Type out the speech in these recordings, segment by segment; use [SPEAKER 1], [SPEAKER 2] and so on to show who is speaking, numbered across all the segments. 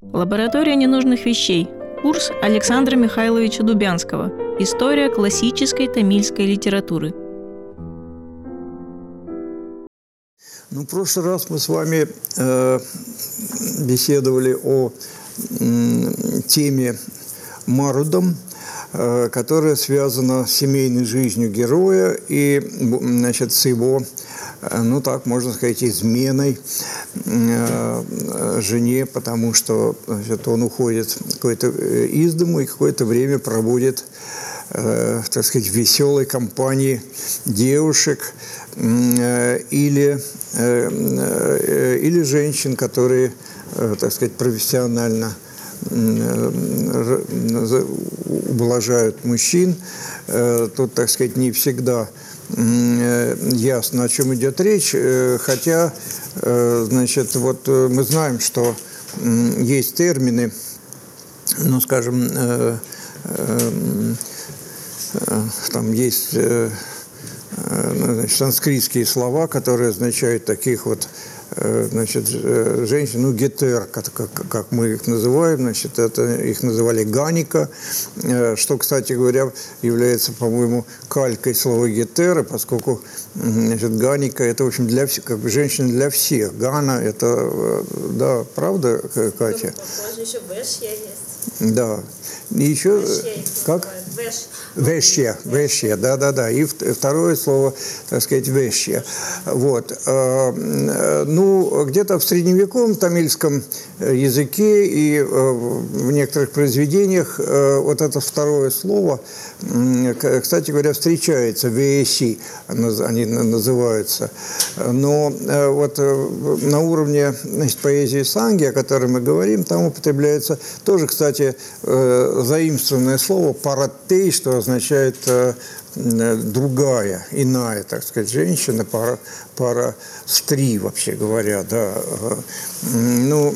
[SPEAKER 1] Лаборатория ненужных вещей. Курс Александра Михайловича Дубянского. История классической тамильской литературы.
[SPEAKER 2] Ну, в прошлый раз мы с вами э, беседовали о э, теме Марудом, которая связана с семейной жизнью героя и значит, с его, э, ну так можно сказать, изменой э, жене, потому что значит, он уходит какой-то э, из дому и какое-то время проводит э, так сказать, веселой компании девушек э, или, э, э, или женщин, которые, э, так сказать, профессионально э, ублажают мужчин. Э, тут, так сказать, не всегда э, ясно, о чем идет речь, э, хотя, значит, вот мы знаем, что есть термины, ну, скажем, там есть ну, значит, санскритские слова, которые означают таких вот Э, значит, э, женщин, ну, гетер, как, как, как мы их называем, значит, это их называли ганика, э, что, кстати говоря, является, по-моему, калькой слова гетера, поскольку, значит, ганика, это, в общем, для всех, как бы женщина для всех. Гана, это, да, правда, Катя? Да. И еще, как? Вещья, вещья, да-да-да. И второе слово, так сказать, вещья. Вот. А, ну, где-то в средневековом тамильском языке и а, в некоторых произведениях вот это второе слово, кстати говоря, встречается, вещи они называются. Но вот на уровне значит, поэзии санги, о которой мы говорим, там употребляется тоже, кстати, заимствованное слово «паратей», что означает э, другая, иная, так сказать, женщина, пара, пара стри, вообще говоря, да. Ну,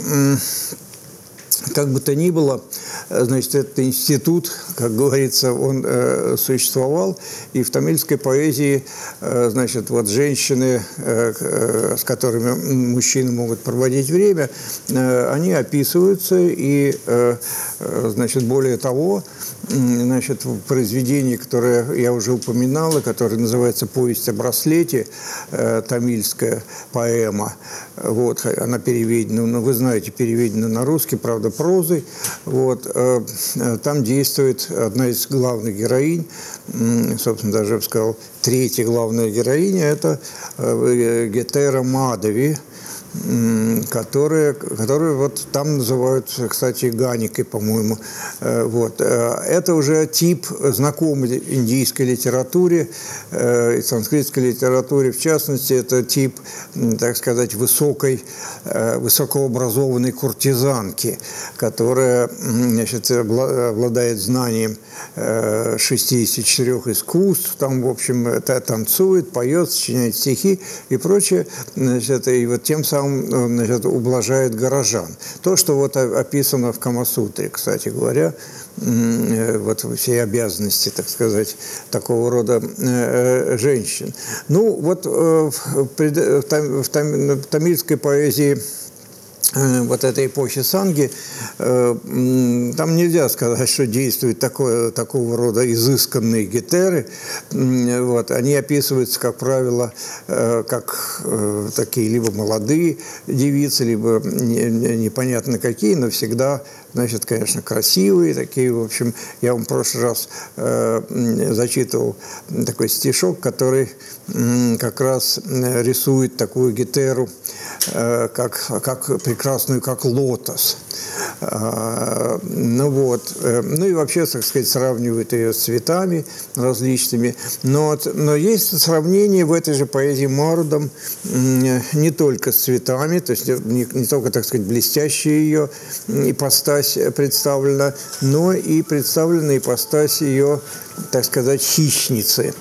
[SPEAKER 2] как бы то ни было, значит, этот институт, как говорится, он э, существовал, и в тамильской поэзии, э, значит, вот женщины, э, э, с которыми мужчины могут проводить время, э, они описываются, и, э, э значит, более того, значит, в произведении, которое я уже упоминал, которое называется «Повесть о браслете», э, тамильская поэма, вот, она переведена, ну, вы знаете, переведена на русский, правда, прозой, вот, э, там действует одна из главных героинь, собственно, даже, я бы сказал, третья главная героиня, это э, Гетера Мадови, которые, которые вот там называют, кстати, ганикой, по-моему. Э, вот. Э, это уже тип знакомый индийской литературе, э, и санскритской литературе, в частности, это тип, так сказать, высокой, высокообразованной куртизанки, которая значит, обладает знанием 64 искусств, там, в общем, танцует, поет, сочиняет стихи и прочее. Значит, и вот тем самым там значит, ублажает горожан. То, что вот описано в Камасутре, кстати говоря, э, вот все обязанности, так сказать, такого рода э, женщин. Ну, вот э, в тамильской поэзии Э, вот этой эпохи Санги, э, там нельзя сказать, что действуют такое, такого рода изысканные гетеры. Вот. Они описываются, как правило, э, как такие либо молодые девицы, либо непонятно какие, но всегда значит, конечно, красивые такие, в общем, я вам в прошлый раз э, зачитывал такой стишок, который э, как раз рисует такую гетеру, э, как, как прекрасную, как лотос. А, ну вот, э, ну и вообще, так сказать, сравнивают ее с цветами различными. Но, но есть сравнение в этой же поэзии Мордом не только с цветами, то есть не, не только, так сказать, блестящая ее ипостась представлена, но и представлена ипостась ее, так сказать, хищницы.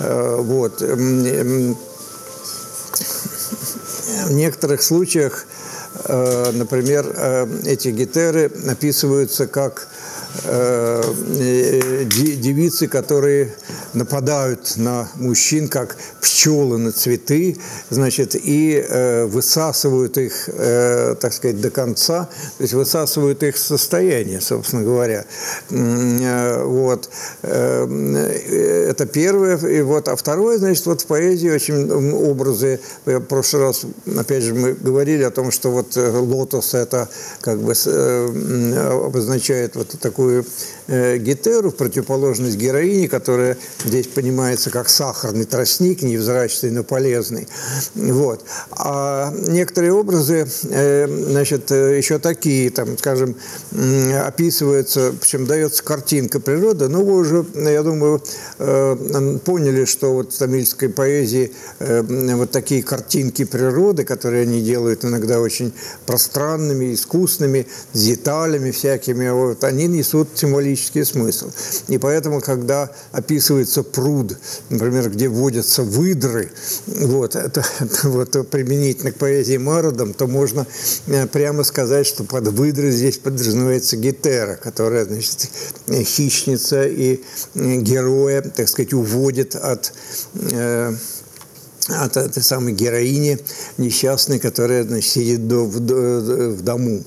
[SPEAKER 2] Э, вот. В некоторых случаях Э, например, э, эти гетеры описываются как э, девицы, которые нападают на мужчин, как пчелы на цветы, значит, и э, высасывают их, э, так сказать, до конца, то есть высасывают их состояние, собственно говоря. Э, вот. Э, это первое. И вот, а второе, значит, вот в поэзии очень образы, в прошлый раз, опять же, мы говорили о том, что вот лотос это как бы обозначает вот такую э, гетеру в противоположность героине, которая здесь понимается как сахарный тростник, невзрачный, но полезный. Вот. А некоторые образы, э, значит, э, еще такие, там, скажем, описываются, причем дается картинка природы, но вы уже, я думаю, э, поняли, что вот в тамильской поэзии э, вот такие картинки природы, которые они делают иногда очень пространными, искусными, с деталями всякими, вот, они несут символический смысл. И поэтому, когда описывается пруд, например, где водятся выдры, вот, это, вот применительно к поэзии Мародом, то можно э, прямо сказать, что под выдры здесь подразумевается гетера, которая, значит, хищница и героя, так сказать, уводит от э, от этой самой героини несчастной, которая значит, сидит в, дому.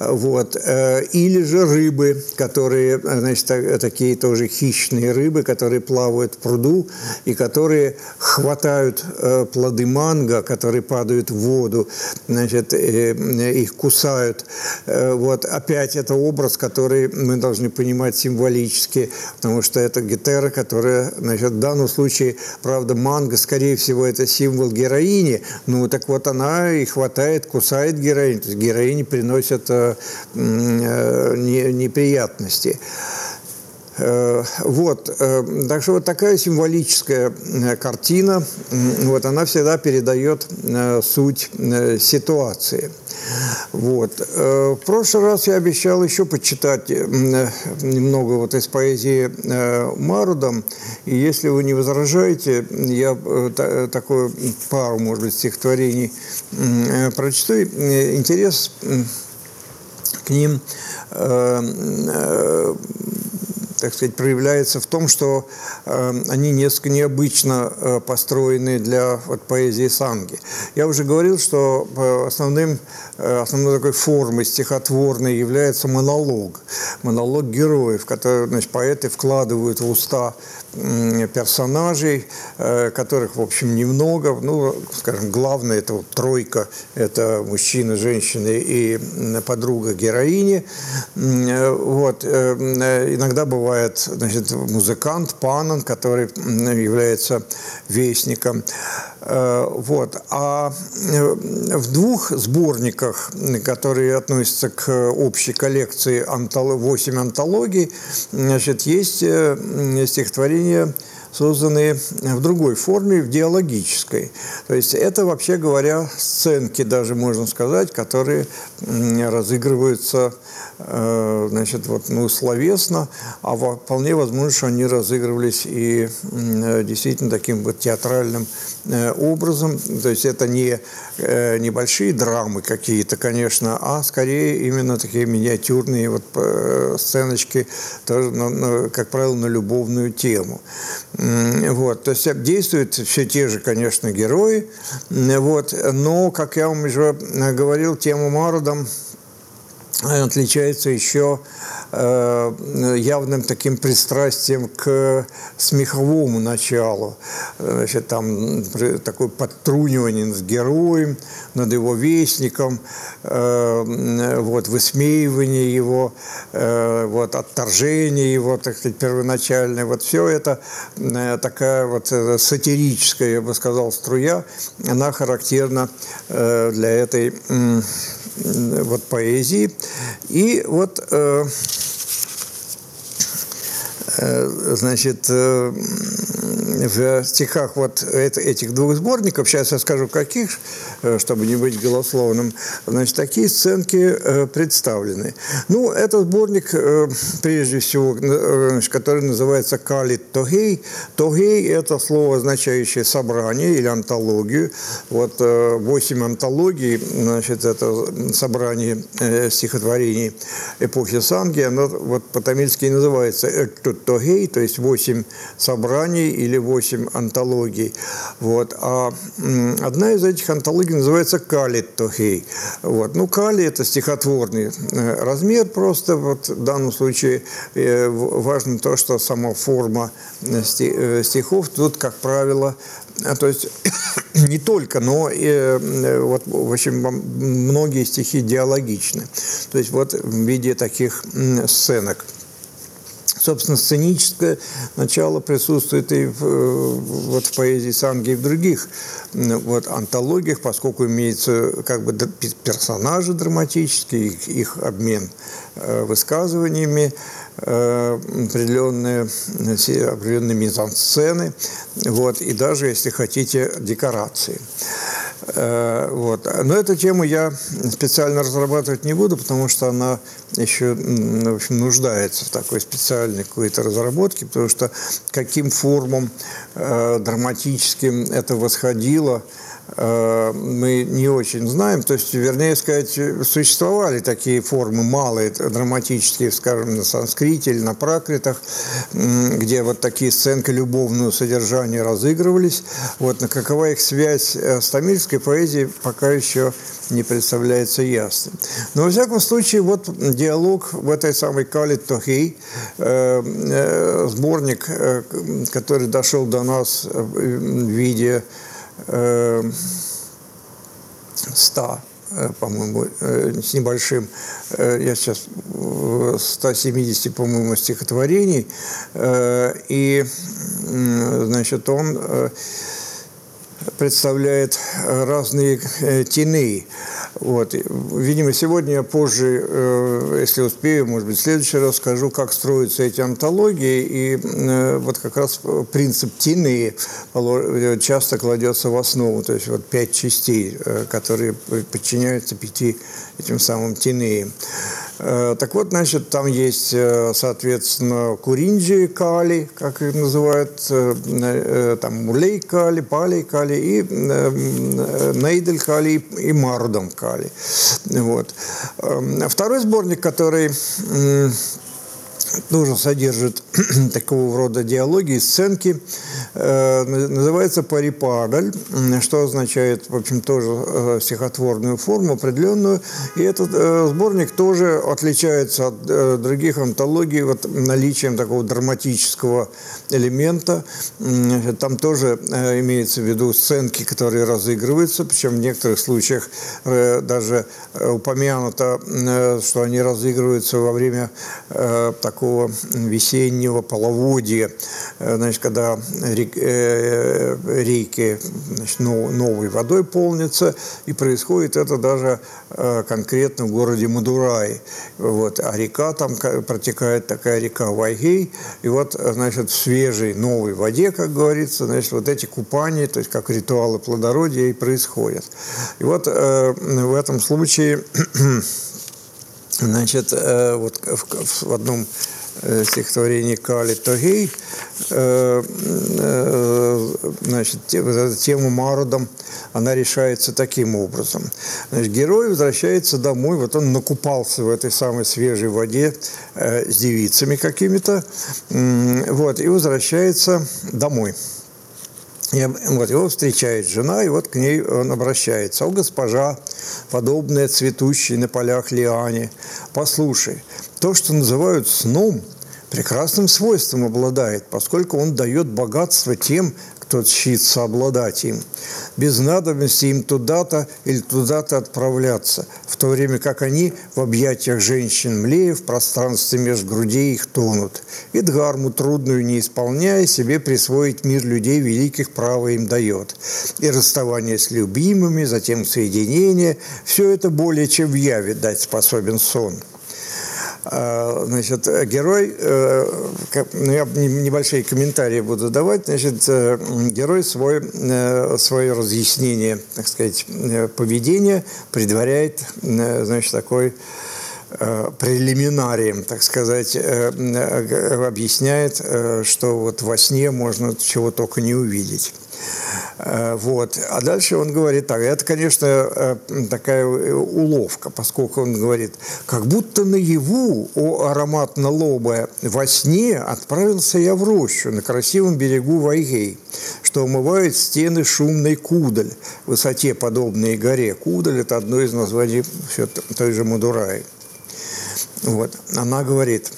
[SPEAKER 2] Вот. Э, или же рыбы, которые, значит, такие тоже хищные рыбы, которые плавают в пруду и которые хватают э, плоды манго, которые падают в воду, значит, их кусают. Э, вот. Опять это образ, который мы должны понимать символически, потому что это гетера, которая, значит, в данном случае, правда, манго, скорее всего, это символ героини, ну так вот она и хватает, кусает героиню, то есть героине приносят э, э, неприятности. Э, вот, э, так что вот такая символическая э, картина, вот она всегда передает суть ситуации. Вот. В прошлый раз я обещал еще почитать немного вот из поэзии Марудом, и если вы не возражаете, я такое пару, может быть, стихотворений прочту. Интерес к ним так сказать, проявляется в том, что э, они несколько необычно э, построены для вот, поэзии санги. Я уже говорил, что э, основным, основной такой формой стихотворной является монолог. Монолог героев, который значит, поэты вкладывают в уста персонажей, которых, в общем, немного. Ну, скажем, главное – это вот тройка, это мужчина, женщина и подруга героини. Вот. Иногда бывает значит, музыкант, панон, который является вестником. Вот. А в двух сборниках, которые относятся к общей коллекции 8 антологий, значит, есть стихотворение стихотворения созданные в другой форме, в диалогической. То есть это, вообще говоря, сценки даже, можно сказать, которые разыгрываются Э, значит, вот, ну, словесно, а вполне возможно, что они разыгрывались и э, действительно таким вот театральным э, образом. То есть это не небольшие драмы какие-то, конечно, а скорее именно такие миниатюрные вот сценочки, тоже, как правило, на любовную тему. Вот. То есть действуют все те же, конечно, герои, вот, но, как я вам уже говорил, тему Мародом отличается еще э, явным таким пристрастием к смеховому началу. Значит, там такое подтрунивание над героем, над его вестником, э, вот, высмеивание его, э, вот, отторжение его, так сказать, первоначальное. Вот все это такая вот сатирическая, я бы сказал, струя, она характерна для этой вот поэзии. И вот э, значит, э, в стихах вот этих двух сборников, сейчас я скажу каких, э, чтобы не быть голословным, значит, такие сценки э, представлены. Ну, этот сборник, э, прежде всего, который называется «Калит Тогей». Тогей – это слово, означающее собрание или антологию. Вот восемь антологий, значит, это собрание стихотворений эпохи Санги, оно вот по-тамильски называется «Эттут тогей, то есть восемь собраний или восемь антологий. Вот. А одна из этих антологий называется «Калит тогей». Вот. Ну, кали – это стихотворный размер просто. Вот в данном случае важно то, что сама форма стихов тут, как правило, то есть не только, но и, вот, в общем, многие стихи диалогичны. То есть вот в виде таких сценок. Собственно, сценическое начало присутствует и в, вот в поэзии Санги и в других вот, антологиях, поскольку имеются как бы персонажи драматические, их, их обмен э, высказываниями, э, определенные, определенные мизансцены, вот, и даже, если хотите, декорации. Э, вот. Но эту тему я специально разрабатывать не буду, потому что она еще в общем, нуждается в такой специальной какой-то разработке, потому что каким формам э, драматическим это восходило, мы не очень знаем. То есть, вернее сказать, существовали такие формы малые, драматические, скажем, на санскрите или на пракритах, где вот такие сценки любовного содержания разыгрывались. Вот, на какова их связь э, с тамильской поэзией, пока еще не представляется ясным. Но, во всяком случае, вот диалог в этой самой Калит Тохей, э, сборник, который дошел до нас в виде 100, э, по-моему, э, с небольшим, э, я сейчас 170, по-моему, стихотворений, и, значит, он представляет разные тины. Вот. Видимо, сегодня я позже, э, если успею, может быть, в следующий раз скажу, как строятся эти антологии. И э, вот как раз принцип тины часто кладется в основу. То есть вот пять частей, э, которые подчиняются пяти этим самым тинеям. Э, так вот, значит, там есть, э, соответственно, Куринджи Кали, как их называют, э, там Мулей Кали, Палей Кали и Нейдель Кали и Мардом Кали. Вот. Эм, второй сборник, который тоже содержит такого рода диалоги и сценки. Э, называется парипадаль, что означает, в общем, тоже э, стихотворную форму определенную. И этот э, сборник тоже отличается от других антологий вот, наличием такого драматического элемента. Там тоже имеется в виду сценки, которые разыгрываются, причем в некоторых случаях даже упомянуто, что они разыгрываются во время такого весеннего половодья, значит, когда Э, реки значит, новой водой полнятся, и происходит это даже э, конкретно в городе Мадурай. Вот. А река там протекает такая река Вайгей, и вот, значит, в свежей новой воде, как говорится, значит, вот эти купания, то есть как ритуалы плодородия и происходят. И вот э, в этом случае Значит, вот в одном Э, стихотворение Кали Тогей, значит, тему Мародом, она решается таким образом. Значит, герой возвращается домой, вот он накупался в этой самой свежей воде с девицами какими-то, вот, и возвращается домой. И вот его встречает жена, и вот к ней он обращается. «О, госпожа, подобная цветущей на полях лиане, послушай, то, что называют сном, прекрасным свойством обладает, поскольку он дает богатство тем, кто чтится обладать им, без надобности им туда-то или туда-то отправляться, в то время как они в объятиях женщин млея в пространстве между грудей их тонут. И дгарму трудную не исполняя, себе присвоить мир людей великих право им дает. И расставание с любимыми, затем соединение – все это более чем в яве дать способен сон. А, значит, герой, э, ну, я небольшие комментарии буду давать, значит, э, герой свой, э, свое разъяснение, так сказать, поведения предваряет, значит, такой прелиминарием, так сказать, объясняет, что вот во сне можно чего только не увидеть. Э, вот. А дальше он говорит так. Это, конечно, э, такая уловка, поскольку он говорит, как будто наяву, о ароматно лобая, во сне отправился я в рощу на красивом берегу Вайгей, что омывает стены шумной Кудаль, высоте подобной горе. Кудаль – это одно из названий все той же Мадураи. Вот. Она говорит,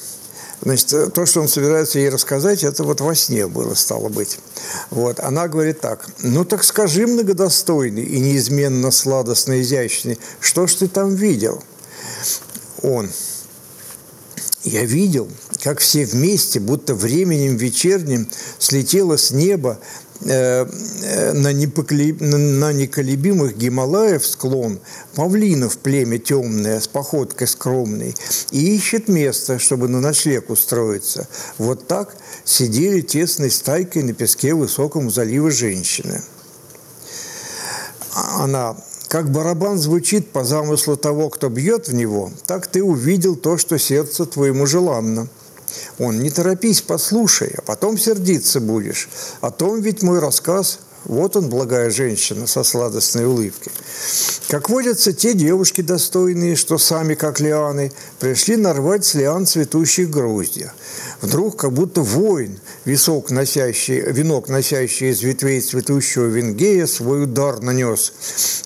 [SPEAKER 2] значит, то, что он собирается ей рассказать, это вот во сне было, стало быть. Вот. Она говорит так, ну так скажи, многодостойный и неизменно сладостно изящный, что ж ты там видел? Он, я видел, как все вместе, будто временем вечерним, слетело с неба Э, на, непоклеб... на неколебимых Гималаев склон павлинов племя темное с походкой скромной и ищет место, чтобы на ночлег устроиться. Вот так сидели тесной стайкой на песке высокому залива женщины. Она как барабан звучит по замыслу того, кто бьет в него, так ты увидел то, что сердце твоему желанно – он, не торопись, послушай, а потом сердиться будешь. О том ведь мой рассказ вот он, благая женщина, со сладостной улыбкой. Как водятся те девушки достойные, что сами, как лианы, пришли нарвать с лиан цветущих гроздья. Вдруг, как будто воин, висок носящий, венок, носящий из ветвей цветущего венгея, свой удар нанес.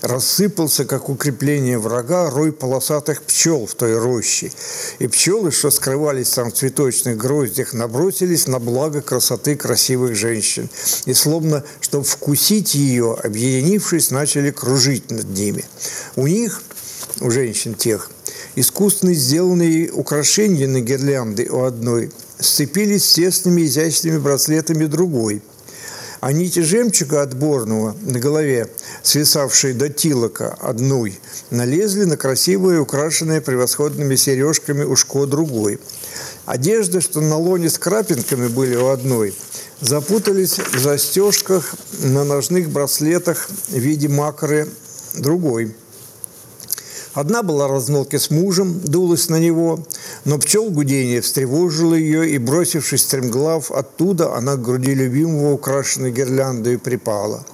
[SPEAKER 2] Рассыпался, как укрепление врага, рой полосатых пчел в той роще. И пчелы, что скрывались там в цветочных гроздях, набросились на благо красоты красивых женщин. И словно, чтобы вкусить ее, объединившись, начали кружить над ними. У них, у женщин тех, искусственно сделанные украшения на гирлянды у одной сцепились с тесными изящными браслетами другой. А нити жемчуга отборного на голове, свисавшие до тилока одной, налезли на красивое, украшенное превосходными сережками ушко другой. Одежда, что на лоне с крапинками были у одной, запутались в застежках на ножных браслетах в виде макры другой – Одна была размолке с мужем, дулась на него, но пчел гудение встревожило ее, и, бросившись стремглав оттуда, она к груди любимого, украшенной гирляндой, припала –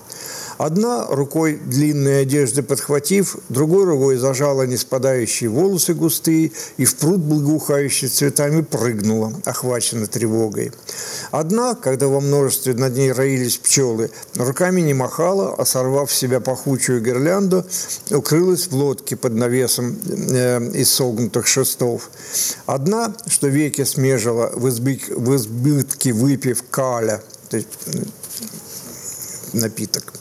[SPEAKER 2] Одна рукой длинные одежды подхватив, другой рукой зажала неспадающие волосы густые и в пруд благоухающий цветами прыгнула, охвачена тревогой. Одна, когда во множестве над ней роились пчелы, руками не махала, а сорвав в себя пахучую гирлянду, укрылась в лодке под навесом э, из согнутых шестов. Одна, что веки смежила в, избык, в избытке выпив каля, то есть напиток,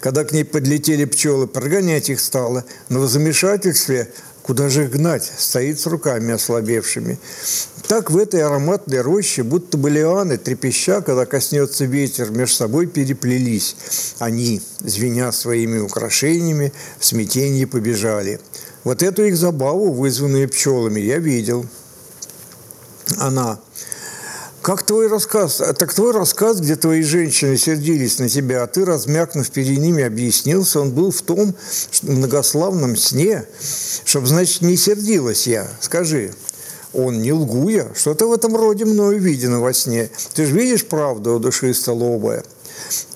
[SPEAKER 2] когда к ней подлетели пчелы, прогонять их стало. Но в замешательстве Куда же их гнать? Стоит с руками ослабевшими. Так в этой ароматной роще, будто бы лианы, трепеща, когда коснется ветер, между собой переплелись. Они, звеня своими украшениями, в смятении побежали. Вот эту их забаву, вызванную пчелами, я видел. Она как твой рассказ? Так твой рассказ, где твои женщины сердились на тебя, а ты, размякнув перед ними, объяснился, он был в том многославном сне, чтобы, значит, не сердилась я. Скажи, он не лгу я, что-то в этом роде мною видено во сне. Ты же видишь правду, о души столобая?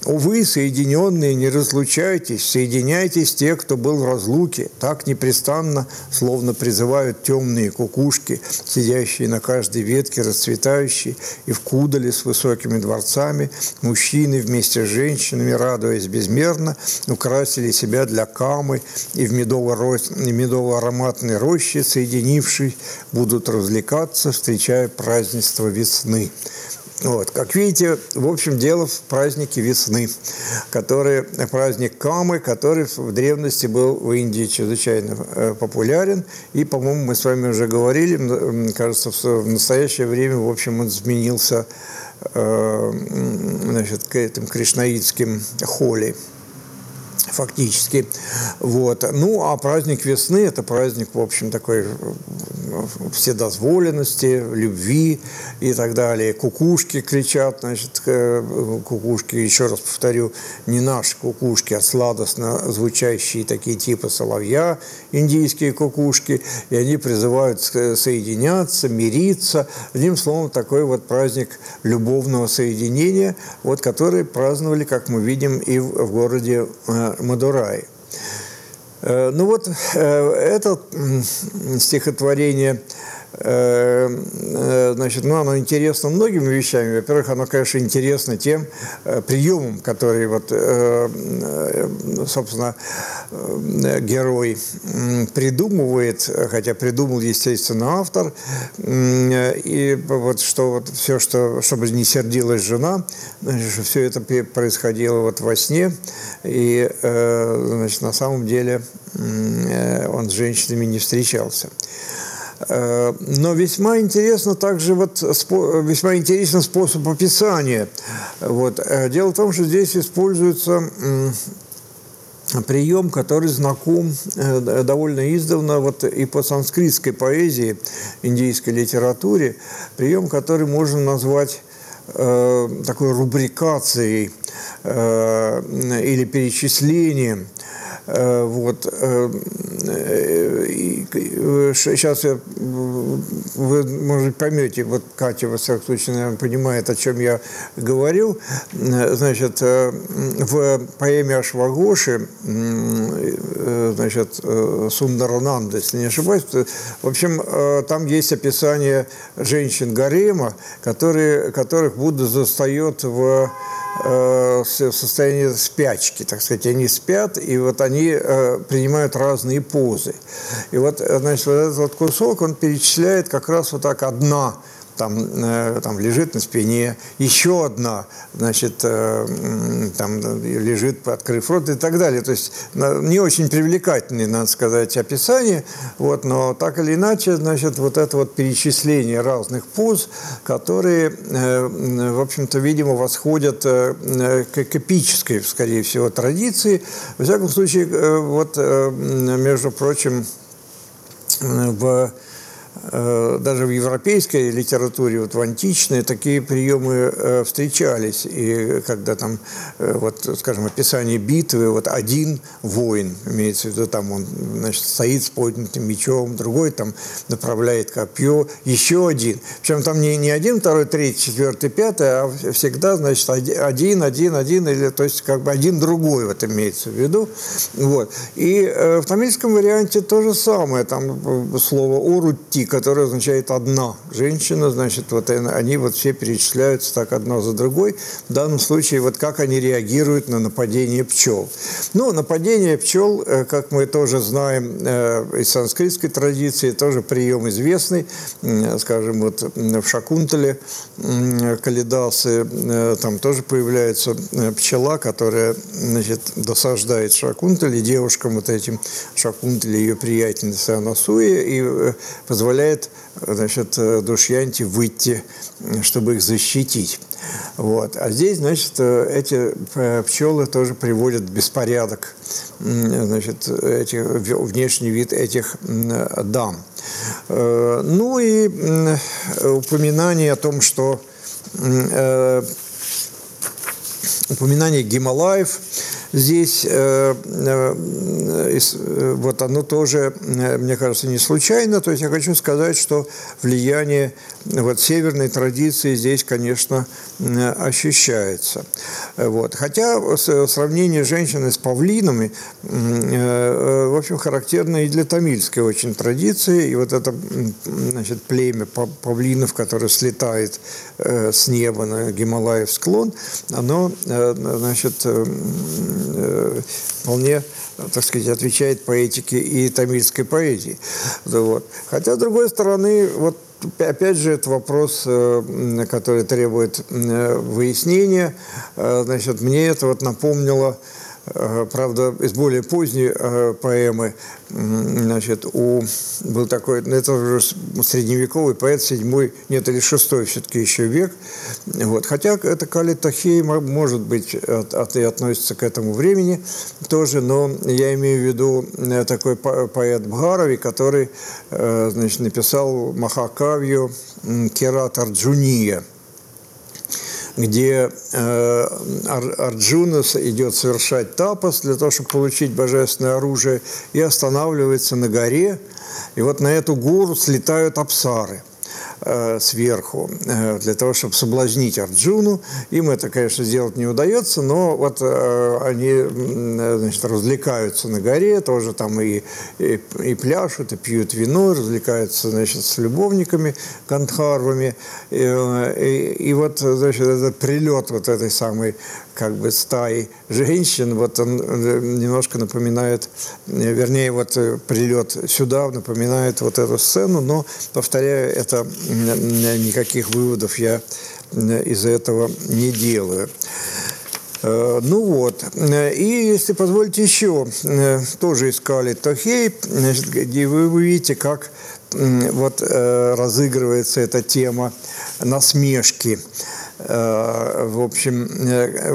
[SPEAKER 2] Увы, соединенные, не разлучайтесь, соединяйтесь те, кто был в разлуке. Так непрестанно, словно призывают темные кукушки, сидящие на каждой ветке, расцветающие, и в кудале с высокими дворцами, мужчины вместе с женщинами, радуясь безмерно, украсили себя для камы и в медово-ароматной роще, соединившись, будут развлекаться, встречая празднество весны. Вот. Как видите, в общем, дело в празднике весны, который, праздник Камы, который в древности был в Индии чрезвычайно э, популярен. И, по-моему, мы с вами уже говорили, кажется, в настоящее время, в общем, он изменился э, значит, к этим кришнаитским холи фактически. Вот. Ну, а праздник весны – это праздник, в общем, такой вседозволенности, любви и так далее. Кукушки кричат, значит, кукушки, еще раз повторю, не наши кукушки, а сладостно звучащие такие типа соловья, индийские кукушки, и они призывают соединяться, мириться. Одним словом, такой вот праздник любовного соединения, вот который праздновали, как мы видим, и в городе э, Мадурай. Э, ну вот э, это стихотворение значит, ну, оно интересно многими вещами. Во-первых, оно, конечно, интересно тем э, приемом, который, вот, собственно, герой придумывает, хотя придумал, естественно, автор, и вот что вот все, что, чтобы не сердилась жена, значит, все это происходило вот во сне, и, значит, на самом деле он с женщинами не встречался. Э, но весьма интересно также вот весьма интересен способ описания. Вот. Э, дело в том, что здесь используется прием, который знаком э, довольно издавна вот и по санскритской поэзии, индийской литературе, прием, который можно назвать такой рубрикацией э, или перечислением вот. Сейчас э, я, вы, может, поймете, вот Катя, во всяком случае, наверное, понимает, о чем я говорю. Значит, э, в поэме Ашвагоши, значит, Сундарананда, если не ошибаюсь, в общем, там есть описание женщин гарема, которые, которых Будда застает в Э, состояние спячки, так сказать, они спят, и вот они э, принимают разные позы. И вот, э, значит, вот этот вот кусок, он перечисляет как раз вот так одна там, э, там лежит на спине, еще одна, значит, э, там лежит, открыв рот и так далее. То есть не очень привлекательные, надо сказать, описания, вот, но так или иначе, значит, вот это вот перечисление разных поз, которые, э, в общем-то, видимо, восходят к эпической, скорее всего, традиции. Во всяком случае, вот, между прочим, в даже в европейской литературе, вот в античной, такие приемы э, встречались. И когда там, э, вот, скажем, описание битвы, вот один воин, имеется в виду, там он значит, стоит с поднятым мечом, другой там направляет копье, еще один. Причем там не, не один, второй, третий, четвертый, пятый, а всегда, значит, один, один, один, или, то есть как бы один другой вот имеется в виду. Вот. И в тамильском варианте то же самое, там слово «орути», которая означает «одна». Женщина, значит, вот они вот все перечисляются так одна за другой. В данном случае вот как они реагируют на нападение пчел. Ну, нападение пчел, э, как мы тоже знаем э, из санскритской традиции, тоже прием известный. Скажем, вот в Шакунтале Калидасы там тоже появляется э, пчела, которая, значит, досаждает Шакунтале, девушкам вот этим Шакунтале, ее приятельнице Анасуе, и позволяет позволяет значит, Душьянте выйти, чтобы их защитить. Вот. А здесь, значит, эти э, пчелы тоже приводят в беспорядок значит, эти, внешний вид этих дам. Э, ну и упоминание о том, что э, упоминание Гималаев здесь э, э, э, вот оно тоже, мне кажется, не случайно. То есть я хочу сказать, что влияние вот северной традиции здесь, конечно, ощущается. Вот. Хотя сравнение женщины с павлинами, в общем, характерно и для тамильской очень традиции. И вот это значит, племя павлинов, которое слетает с неба на Гималаев склон, оно значит, Э, вполне, так сказать, отвечает поэтике и тамильской поэзии. Вот. Хотя, с другой стороны, вот опять же, это вопрос, э, который требует э, выяснения. Значит, мне это вот напомнило правда, из более поздней поэмы, значит, у, был такой, ну, это уже средневековый поэт, седьмой, нет, или шестой все-таки еще век, вот, хотя это Кали Тахей, может быть, от, от, и относится к этому времени тоже, но я имею в виду такой поэт Бхарави, который, значит, написал Махакавью Керат Арджуния, где э, идет совершать тапос для того, чтобы получить божественное оружие, и останавливается на горе. И вот на эту гору слетают апсары – Э, сверху э, для того, чтобы соблазнить Арджуну. Им это, конечно, сделать не удается, но вот э, они значит, развлекаются на горе, тоже там и, и, и пляшут, и пьют вино, развлекаются значит, с любовниками, кантхарвами. И, и, и вот значит, этот прилет вот этой самой как бы стаи женщин, вот он немножко напоминает, вернее, вот прилет сюда напоминает вот эту сцену, но, повторяю, это никаких выводов я из этого не делаю. Э, ну вот, и если позволите еще, э, тоже искали Тохей, где вы видите, как вот э, разыгрывается эта тема насмешки. В общем,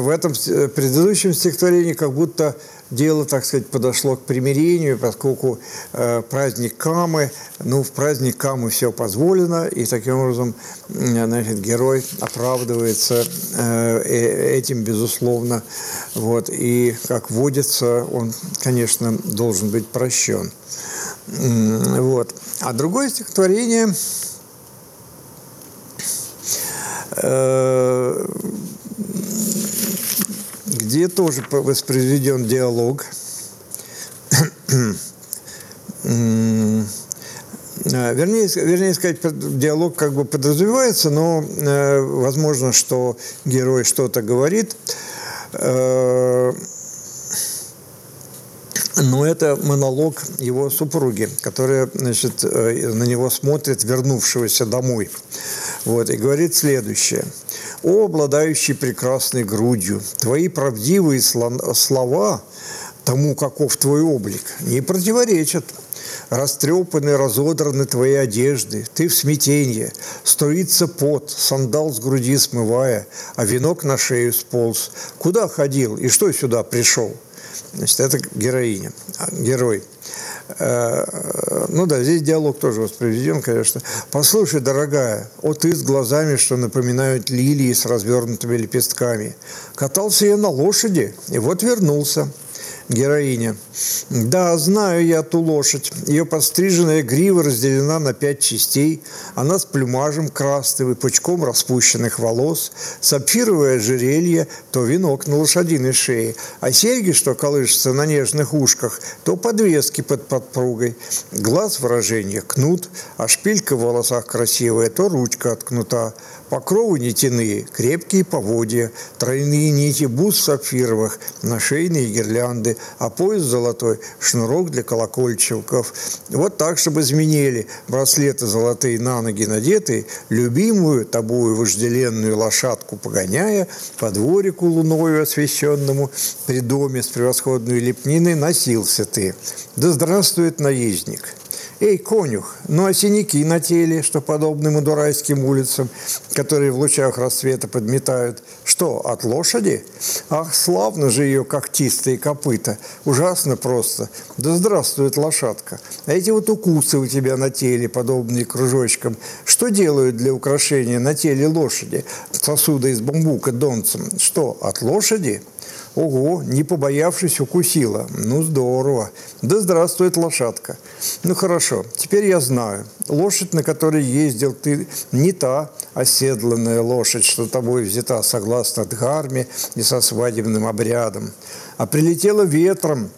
[SPEAKER 2] в этом предыдущем стихотворении как будто дело, так сказать, подошло к примирению, поскольку э, праздник Камы, ну, в праздник Камы все позволено, и таким образом, значит, герой оправдывается э, этим, безусловно, вот, и, как водится, он, конечно, должен быть прощен. Вот. А другое стихотворение э, где тоже воспроизведен диалог. А, вернее, вернее сказать, диалог как бы подразумевается, но э, возможно, что герой что-то говорит. Э, но это монолог его супруги, которая значит, э, на него смотрит, вернувшегося домой. Вот, и говорит следующее. «О, обладающий прекрасной грудью, твои правдивые слова тому, каков твой облик, не противоречат. Растрепаны, разодраны твои одежды, ты в смятенье, струится пот, сандал с груди смывая, а венок на шею сполз. Куда ходил и что сюда пришел?» Значит, это героиня, герой. Э, ну да, здесь диалог тоже воспроизведен, конечно. Послушай, дорогая, о ты с глазами, что напоминают лилии с развернутыми лепестками. Катался я на лошади, и вот вернулся героиня. Да, знаю я ту лошадь. Ее подстриженная грива разделена на пять частей. Она с плюмажем красным и пучком распущенных волос, сапфировое ожерелье, то венок на лошадиной шее, а серьги, что колышутся на нежных ушках, то подвески под подпругой. Глаз выражения кнут, а шпилька в волосах красивая, то ручка от кнута. Покровы нитяные, крепкие поводья, тройные нити бус сапфировых, нашейные гирлянды, а пояс золотой, шнурок для колокольчиков. Вот так, чтобы изменили браслеты золотые на ноги надетые, любимую тобою вожделенную лошадку погоняя, по дворику луною освещенному, при доме с превосходной лепниной носился ты. Да здравствует наездник! Эй, конюх, ну а синяки на теле, что подобны мадурайским улицам, которые в лучах рассвета подметают, что, от лошади? Ах, славно же ее когтистые копыта, ужасно просто. Да здравствует лошадка. А эти вот укусы у тебя на теле, подобные кружочкам, что делают для украшения на теле лошади? Сосуды из бамбука донцем, что, от лошади? Ого, не побоявшись, укусила. Ну, здорово. Да здравствует лошадка. Ну, хорошо, теперь я знаю. Лошадь, на которой ездил ты, не та оседланная лошадь, что тобой взята согласно дхарме и со свадебным обрядом, а прилетела ветром,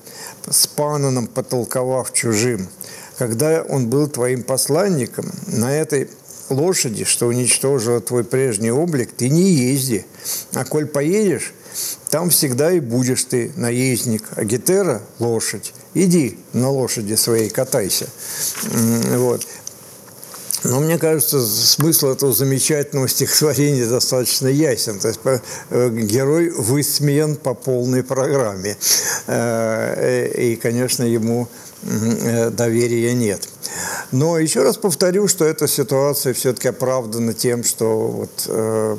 [SPEAKER 2] с пананом потолковав чужим. Когда он был твоим посланником, на этой лошади, что уничтожила твой прежний облик, ты не езди. А коль поедешь, там всегда и будешь ты наездник, а гетера – лошадь. Иди на лошади своей катайся. Вот. но мне кажется, смысл этого замечательного стихотворения достаточно ясен. То есть э, герой высмеян по полной программе. Э, и, конечно, ему э, доверия нет. Но еще раз повторю, что эта ситуация все-таки оправдана тем, что вот, э,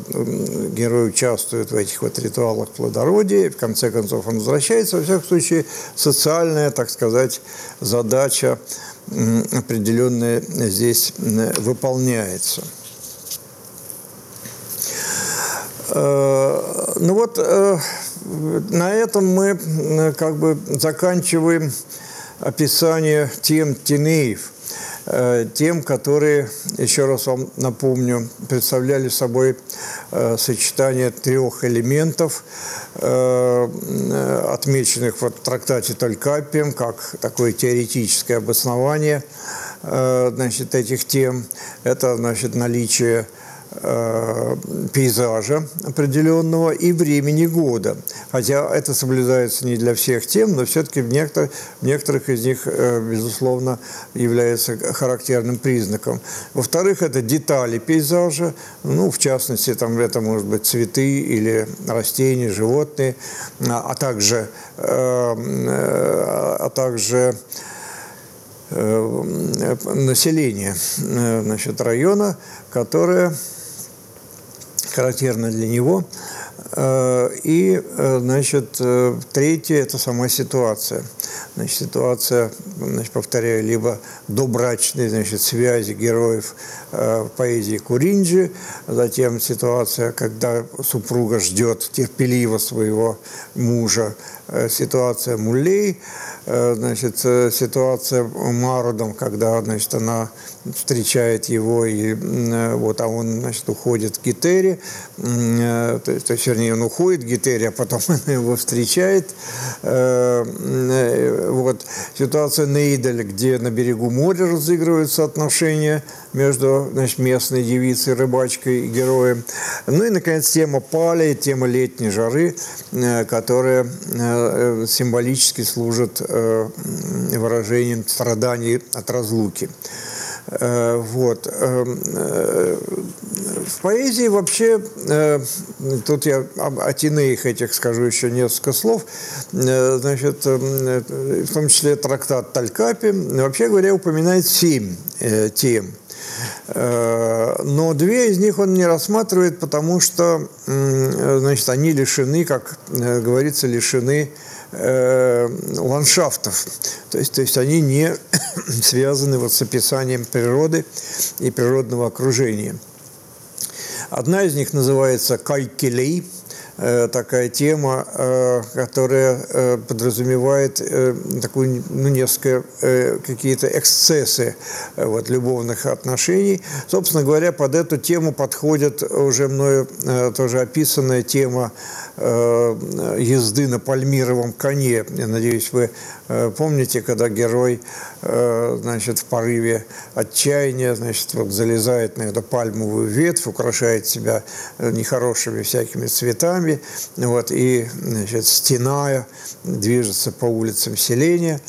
[SPEAKER 2] герой участвует в этих вот ритуалах плодородия, в конце концов он возвращается. Во всяком случае, социальная, так сказать, задача определенная здесь выполняется. Э, ну вот э, на этом мы как бы заканчиваем описание тем Тинеев, э, тем, которые, еще раз вам напомню, представляли собой сочетание трех элементов, отмеченных в трактате Толькапием, как такое теоретическое обоснование значит, этих тем. Это значит, наличие Э, пейзажа определенного и времени года. Хотя это соблюдается не для всех тем, но все-таки в некоторых, в некоторых из них, э, безусловно, является характерным признаком. Во-вторых, это детали пейзажа, ну, в частности, там это может быть цветы или растения, животные, а, а также, э, а также население значит, района, которое характерно для него. Э, и, э, значит, э, третье – это сама ситуация. Значит, ситуация, значит, повторяю, либо добрачные значит, связи героев в поэзии Куринджи, затем ситуация, когда супруга ждет терпеливо своего мужа, ситуация Мулей, значит, ситуация Марудом, когда, значит, она встречает его, и вот, а он, значит, уходит к Гитере, то, есть, вернее, он уходит к Гитере, а потом она его встречает. Э, э, вот, ситуация Нейдель, где на берегу моря разыгрываются отношения между значит, местной девицей, рыбачкой и героем. Ну и, наконец, тема пали, тема летней жары, э, которая символически служит выражением страданий от разлуки. Э, вот. Э, в поэзии вообще, э, тут я об атинеях этих скажу еще несколько слов, значит, в том числе трактат Талькапи, вообще говоря, упоминает семь тем. Но две из них он не рассматривает, потому что значит, они лишены, как говорится, лишены э, ландшафтов. То есть, то есть они не связаны вот с описанием природы и природного окружения. Одна из них называется «Кайкелей», Э, такая тема, э, которая э, подразумевает такую, ну, несколько какие-то эксцессы вот, любовных отношений. Собственно говоря, под эту тему подходит уже мною тоже описанная тема езды на пальмировом коне. Я надеюсь, вы помните, когда герой значит, в порыве отчаяния значит, вот, залезает на эту пальмовую ветвь, украшает себя нехорошими всякими цветами, вот, и значит, стеная движется по улицам селения.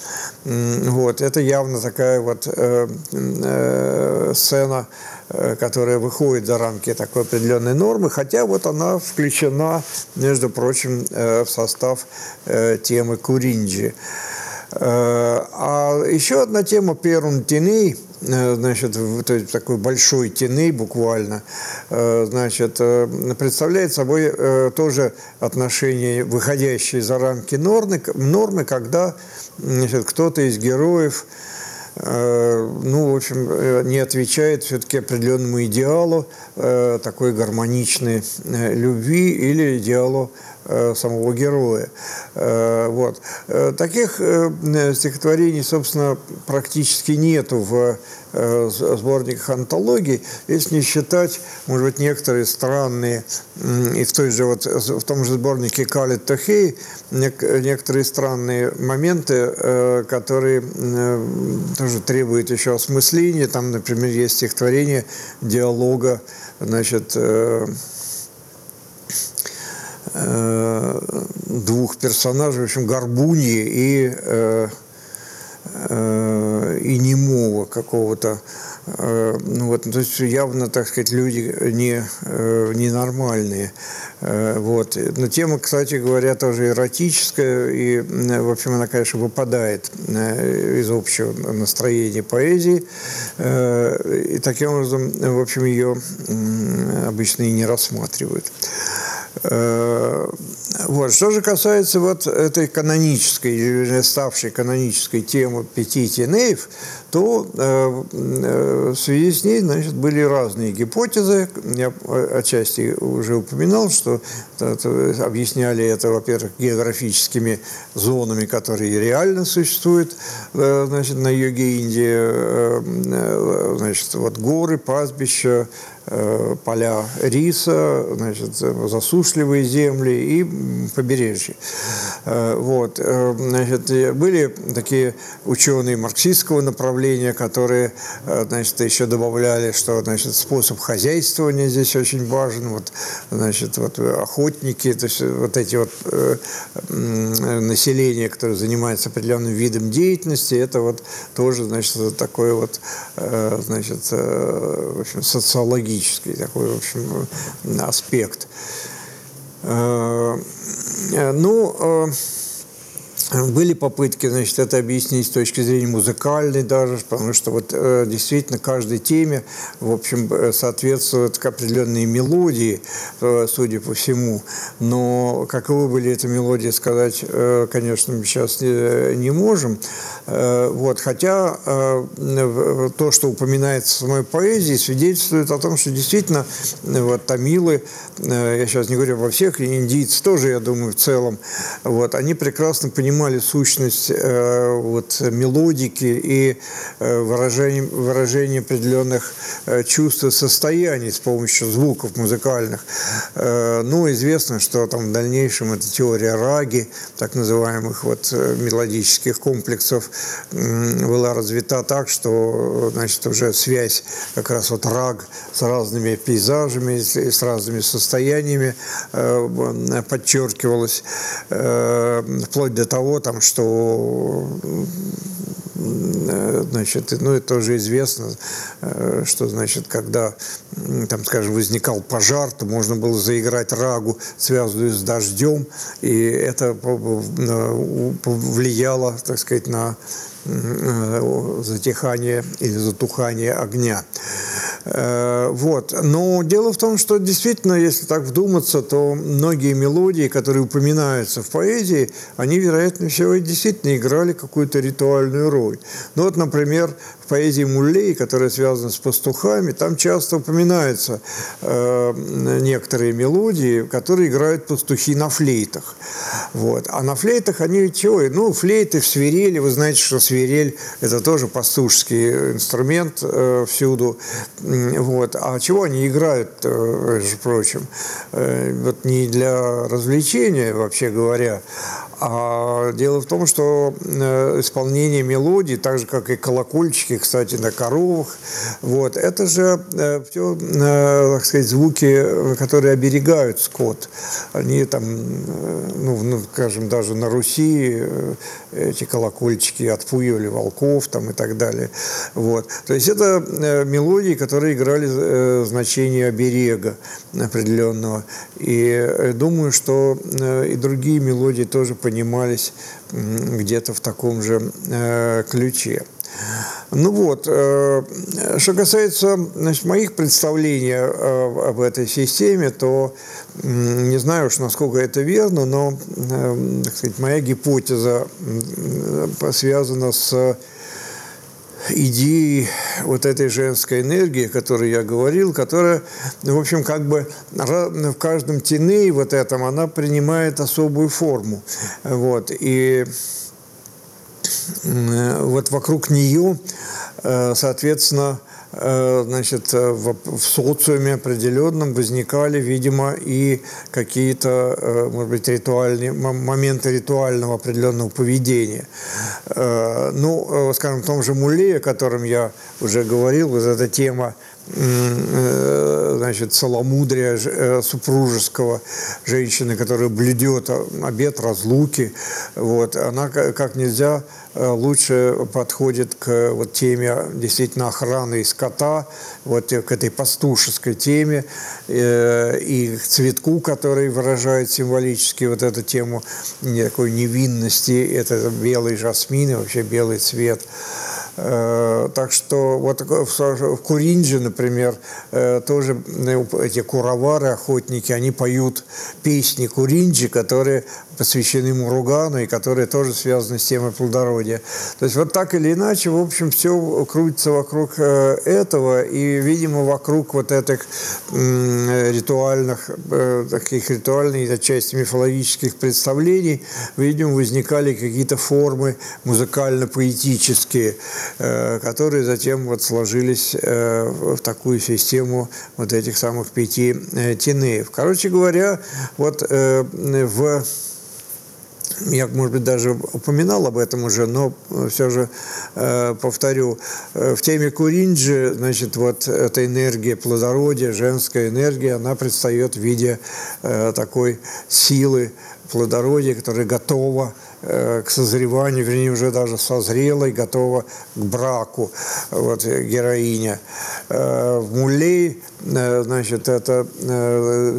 [SPEAKER 2] Вот, это явно такая вот э, э, сцена, э, которая выходит за рамки такой определенной нормы, хотя вот она включена, между прочим, э, в состав э, темы Куринджи. Э, а еще одна тема Перун Тиней – Э, значит, такой большой тины буквально, э, значит, представляет собой тоже отношение, выходящее за рамки нормы, нормы когда значит, кто-то из героев ну, в общем, не отвечает все-таки определенному идеалу такой гармоничной любви или идеалу самого героя. Э, вот. Э, таких стихотворений, собственно, практически нету в сборниках антологий, если не считать, может быть, некоторые странные, и в, той же, вот, в том же сборнике Калит Тахей, некоторые странные моменты, которые тоже требуют еще осмысления. Там, например, есть стихотворение диалога, значит, Э, двух персонажей, в общем, Горбуньи и, э, э, и немого какого-то ну вот, то есть явно, так сказать, люди не, ненормальные. Вот. Но тема, кстати говоря, тоже эротическая, и, в общем, она, конечно, выпадает из общего настроения поэзии. И таким образом, в общем, ее обычно и не рассматривают. Э, вот. Что же касается вот этой канонической, ставшей канонической темы пяти тенеев, то э, э, в связи с ней значит, были разные гипотезы. Я отчасти уже упоминал, что объясняли это, во-первых, географическими зонами, которые реально существуют значит, на юге Индии. Значит, вот горы, пастбища, поля риса, значит, засушливые земли и побережье. Э, вот. Э, значит, были такие ученые марксистского направления, которые значит, еще добавляли, что значит, способ хозяйствования здесь очень важен. Вот, значит, вот охотники, то есть вот эти вот население, которое занимается определенным видом деятельности, это вот тоже значит, такое вот значит, в общем, социология психологический такой, в общем, аспект. Э, э, ну, э, были попытки, значит, это объяснить с точки зрения музыкальной даже, потому что вот э, действительно каждой теме, в общем, э, соответствуют определенные мелодии, э, судя по всему. Но каковы были эти мелодии, сказать, э, конечно, мы сейчас не, не можем. Э, вот, хотя э, то, что упоминается в самой поэзии, свидетельствует о том, что действительно вот, тамилы, э, я сейчас не говорю во всех, индийцы тоже, я думаю, в целом, вот, они прекрасно понимают, понимали сущность э, вот, мелодики и э, выражение, выражение определенных э, чувств и состояний с помощью звуков музыкальных. Э, ну, известно, что там в дальнейшем эта теория раги, так называемых вот э, мелодических комплексов, э, была развита так, что значит, уже связь как раз вот раг с разными пейзажами, с разными состояниями э, подчеркивалась, э, вплоть до того, того, там, что э, значит, ну это уже известно, э, что значит, когда там, скажем, возникал пожар, то можно было заиграть рагу, связанную с дождем, и это влияло, так сказать, на э, затихание или затухание огня. Э, вот. Но дело в том, что действительно, если так вдуматься, то многие мелодии, которые упоминаются в поэзии, они, вероятно всего, действительно играли какую-то ритуальную роль. Ну вот, например, поэзии Муллей, которая связана с пастухами, там часто упоминаются э, некоторые мелодии, которые играют пастухи на флейтах. Вот. А на флейтах они чего? Ну, флейты в свирели, вы знаете, что свирель – это тоже пастушский инструмент э, всюду. Вот. А чего они играют, э, между прочим? Э, вот не для развлечения, вообще говоря, а дело в том, что э, исполнение мелодий, так же, как и колокольчики, кстати, на коровах, вот, это же все, так сказать, звуки, которые оберегают скот. Они там, ну, ну, скажем, даже на Руси эти колокольчики отпугивали волков там и так далее. Вот. То есть это мелодии, которые играли э, значение оберега определенного. И э, думаю, что э, и другие мелодии тоже понимались где-то в таком же ключе. Ну вот, что касается значит, моих представлений об этой системе, то не знаю уж, насколько это верно, но так сказать, моя гипотеза связана с идеи вот этой женской энергии, о которой я говорил, которая, в общем, как бы в каждом тенее вот этом она принимает особую форму. Вот. И вот вокруг нее, э, соответственно, Э, значит, э, в, в социуме определенном возникали, видимо, и какие-то, э, может быть, ритуальные, моменты ритуального определенного поведения. Ну, скажем, в том же Муле, о котором я уже говорил, вот эта тема значит, целомудрия супружеского женщины, которая блюдет обед разлуки, вот, она как нельзя лучше подходит к вот теме действительно охраны скота, вот к этой пастушеской теме и к цветку, который выражает символически вот эту тему такой невинности, это белый жасмин и вообще белый цвет. Э, так что вот в Куринже, например, э, тоже э, эти куровары, охотники, они поют песни Куринджи, которые посвящены Муругану и которые тоже связаны с темой плодородия. То есть вот так или иначе, в общем, все крутится вокруг этого и, видимо, вокруг вот этих ритуальных, таких ритуальных, отчасти мифологических представлений, видимо, возникали какие-то формы музыкально-поэтические, Э, которые затем вот сложились э, в такую систему вот этих самых пяти э, тенеев. Короче говоря, вот в я, может быть, даже упоминал об этом уже, но все же э, повторю. В теме Куринджи, значит, вот эта энергия плодородия, женская энергия, она предстает в виде э, такой силы плодородия, которая готова Э, к созреванию, вернее, уже даже созрела и готова к браку, вот, героиня. Э, в Мулей, э, значит, это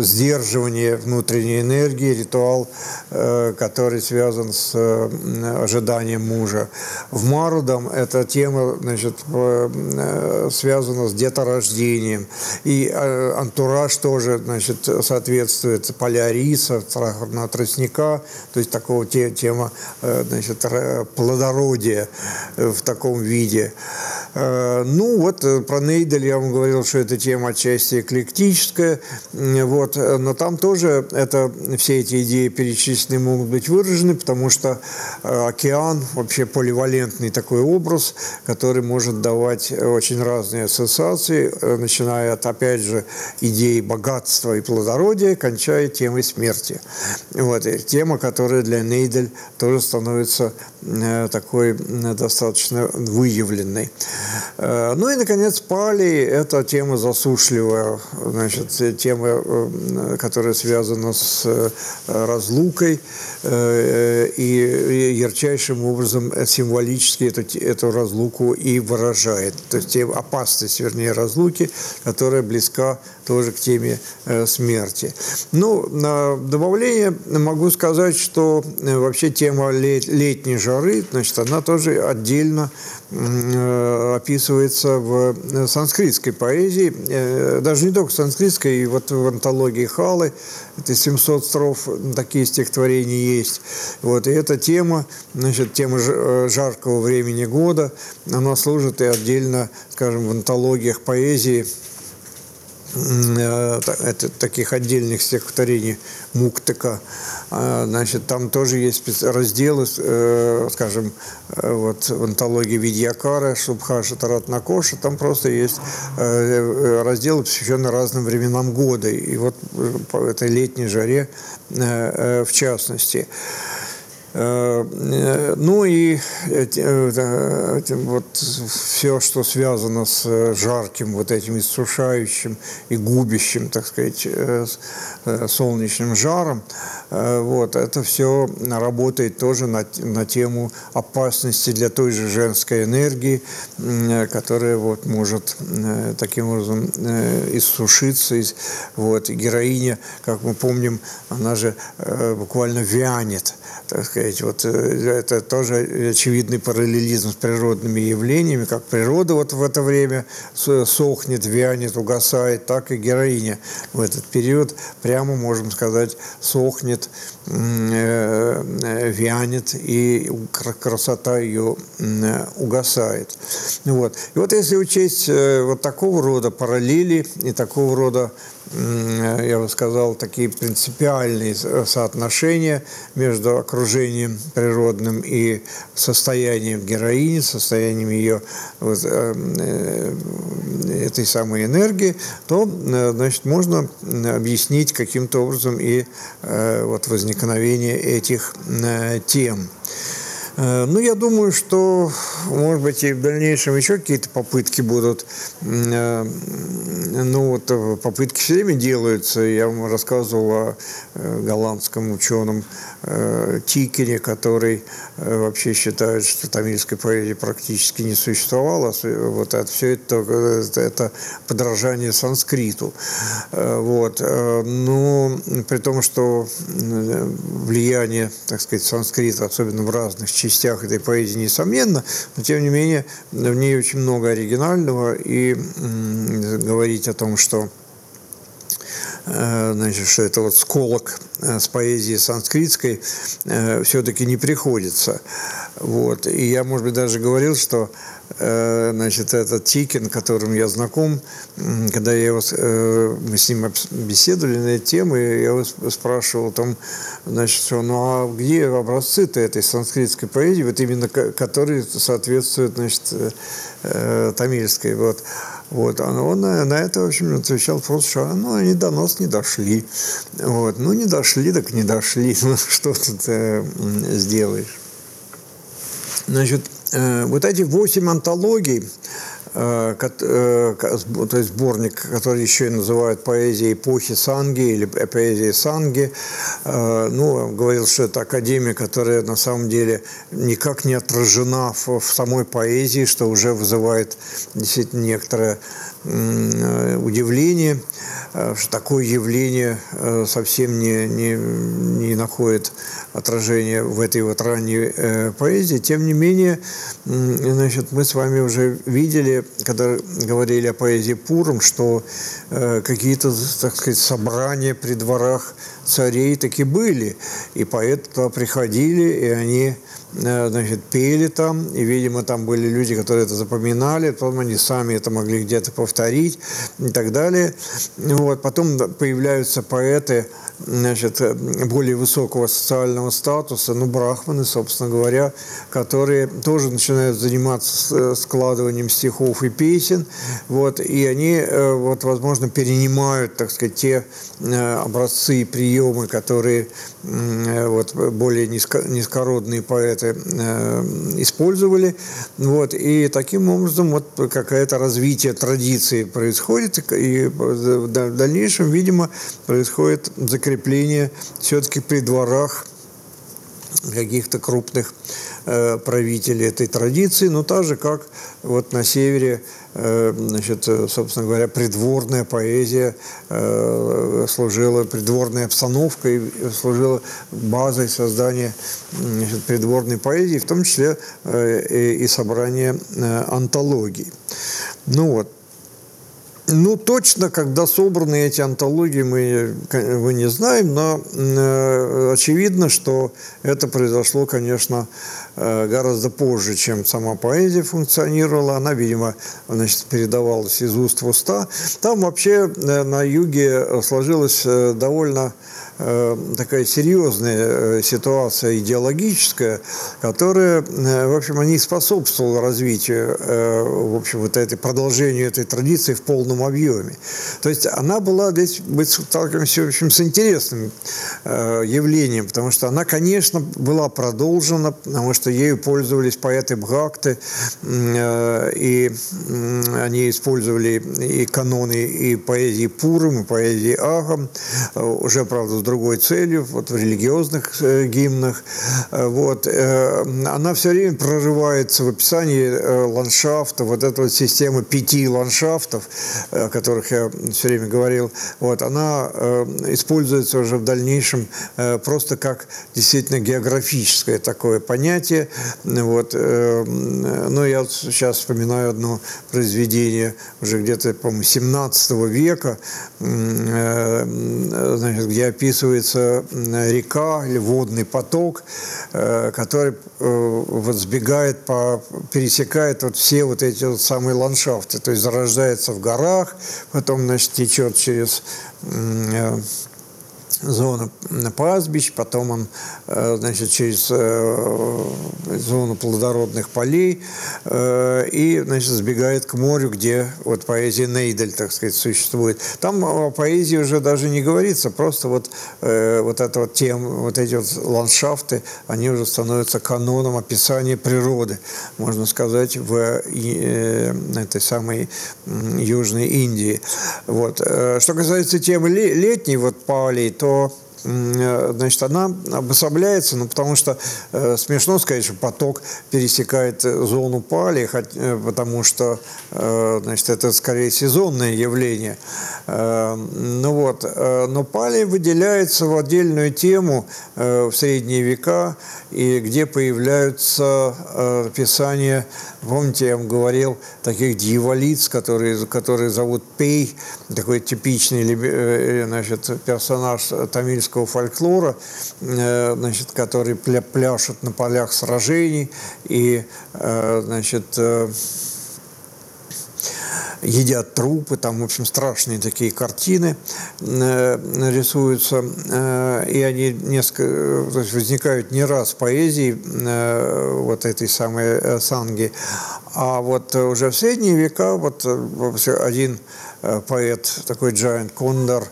[SPEAKER 2] сдерживание внутренней энергии, ритуал, который связан с ожиданием мужа. В Марудам эта тема, значит, связана с деторождением. И антураж тоже, значит, соответствует поляриса, тростника, то есть такого тема Э, значит, плодородия э, в таком виде. Э, ну, вот про Нейдель я вам говорил, что эта тема отчасти эклектическая, вот, но там тоже это, все эти идеи перечисленные могут быть выражены, потому что океан вообще поливалентный такой образ, который может давать очень разные ассоциации, начиная от, опять же, идеи богатства и плодородия, кончая темой смерти. Вот, тема, которая для Нейдель тоже становится э, такой достаточно выявленной. Э, ну и, наконец, пали – это тема засушливая, значит, тема, э, которая связана с разлукой и ярчайшим образом символически эту, эту разлуку и выражает. То есть опасность, вернее, разлуки, которая близка тоже к теме смерти. Ну, на добавление могу сказать, что вообще тема тема летней жары, значит, она тоже отдельно э, описывается в э, санскритской поэзии, э, даже не только санскритской, и вот в антологии Халы, это 700 строф, такие стихотворения есть. Вот, и эта тема, значит, тема жаркого времени года, она служит и отдельно, скажем, в антологиях поэзии, это, таких отдельных стихотворений Муктыка, а, значит, там тоже есть разделы, э, скажем, э, вот в антологии Видьякара, Шубхаша, Тарат Накоша, там просто есть э, разделы, посвященные разным временам года. И вот по этой летней жаре в частности. Э, э, ну и э, вот все, что связано с жарким, вот этим иссушающим и губящим, так сказать, солнечным жаром, вот, это все работает тоже на, на тему опасности для той же женской энергии, которая вот может таким образом иссушиться. Вот, героиня, как мы помним, она же буквально вянет, так сказать, сказать, вот э, это тоже очевидный параллелизм с природными явлениями, как природа вот в это время сохнет, вянет, угасает, так и героиня в этот период прямо, можем сказать, сохнет, э, э, вянет, и красота ее угасает. Вот. И вот если учесть вот такого рода параллели и такого рода я бы сказал, такие принципиальные соотношения между окружением природным и состоянием героини, состоянием ее вот, э, э, этой самой энергии, то э, значит, можно объяснить каким-то образом и вот возникновение этих тем. Э, ну, я думаю, что, может быть, и в дальнейшем еще какие-то попытки будут. Э, ну, вот э, попытки все время делаются. Я вам рассказывал о голландском ученом Тикере, который вообще считает, что тамильской поэзии практически не существовало. Вот это, все это, это подражание санскриту. Вот. Но при том, что влияние, так сказать, санскрита, особенно в разных частях этой поэзии, несомненно, но тем не менее в ней очень много оригинального, и говорить о том, что значит, что это вот сколок э, с поэзией санскритской э, все-таки не приходится. Вот. И я, может быть, даже говорил, что Э, значит, этот Тикин, которым я знаком, когда я его, э, мы с ним беседовали на эту тему, я его спрашивал там, значит, что, ну а где образцы-то этой санскритской поэзии, вот именно которые соответствуют, значит, э, тамильской, вот. Вот, а он на, на это, в общем, отвечал просто, что ну, они до нас не дошли. Вот, ну, не дошли, так не дошли. Ну, что тут э, сделаешь? Значит, Э, вот эти восемь антологий, э, э, то есть сборник, который еще и называют поэзией эпохи Санги или поэзией Санги. Ну, говорил, что это академия, которая на самом деле никак не отражена в, в самой поэзии, что уже вызывает действительно некоторое удивление, что такое явление совсем не, не, не находит отражение в этой вот ранней э, поэзии. Тем не менее, э, значит, мы с вами уже видели, когда говорили о поэзии Пуром, что э, какие-то, так сказать, собрания при дворах царей таки были. И поэты приходили, и они Э, значит, пели там, и, видимо, там были люди, которые это запоминали, потом они сами это могли где-то повторить и так далее. Вот. Потом появляются поэты, значит, более высокого социального статуса, ну, брахманы, собственно говоря, которые тоже начинают заниматься э, складыванием стихов и песен, вот, и они, э, вот, возможно, перенимают, так сказать, те образцы и которые вот, более низко, низкородные поэты э, использовали. Вот, и таким образом вот какое-то развитие традиции происходит, и в дальнейшем, видимо, происходит закрепление все-таки при дворах каких-то крупных э, правителей этой традиции, но так же, как вот на севере значит, э, собственно говоря, придворная поэзия э, служила, придворная обстановка служила базой создания значит, придворной поэзии, в том числе и собрания антологий. Ну вот, ну, точно, когда собраны эти антологии, мы, мы не знаем, но э, очевидно, что это произошло, конечно, э, гораздо позже, чем сама поэзия функционировала. Она, видимо, значит, передавалась из уст в уста. Там вообще э, на юге сложилась э, довольно такая серьезная э, ситуация идеологическая, которая, э, в общем, не способствовала развитию, в общем, вот этой продолжению этой традиции в полном объеме. То есть она была здесь, мы сталкиваемся, в общем, с интересным явлением, потому что она, конечно, была продолжена, потому что ею пользовались поэты Бхакты, и они использовали и каноны и поэзии Пуром, и поэзии Ахам, уже, правда, с другой целью, вот в религиозных э, гимнах. Э, вот. Э, она все время прорывается в описании ландшафта, вот эта вот система пяти ландшафтов, о которых я все время говорил, вот, она используется уже в дальнейшем просто как действительно географическое такое понятие. Вот. Но я сейчас вспоминаю одно произведение уже где-то, по-моему, 17 века, значит, где описывается описывается река или водный поток, э, который э, вот сбегает по, пересекает вот все вот эти вот самые ландшафты, то есть зарождается в горах, потом, значит, течет через э, зону пастбищ, потом он, э, значит, через э, зону плодородных полей э, и, значит, сбегает к морю, где вот поэзия Нейдель, так сказать, существует. Там о поэзии уже даже не говорится, просто вот, вот эта вот тема, вот эти вот ландшафты, они уже становятся каноном описания природы, можно сказать, в этой самой Южной Индии. Вот. Что касается темы летней, вот полей, то Э, значит, она обособляется, ну, потому что э, смешно сказать, что поток пересекает э, зону пали, хоть, э, потому что, э, значит, это скорее сезонное явление. Э, ну вот, э, но пали выделяется в отдельную тему э, в средние века, и где появляются э, писания, помните, я вам говорил, таких дьяволиц, которые, которые зовут Пей, такой типичный э, значит, персонаж тамильского фольклора, э, значит, который пляшут на полях сражений и, э, значит, э, едят трупы, там, в общем, страшные такие картины рисуются, и они несколько, то есть возникают не раз в поэзии вот этой самой санги, а вот уже в средние века вот один поэт, такой Джайант Кондор,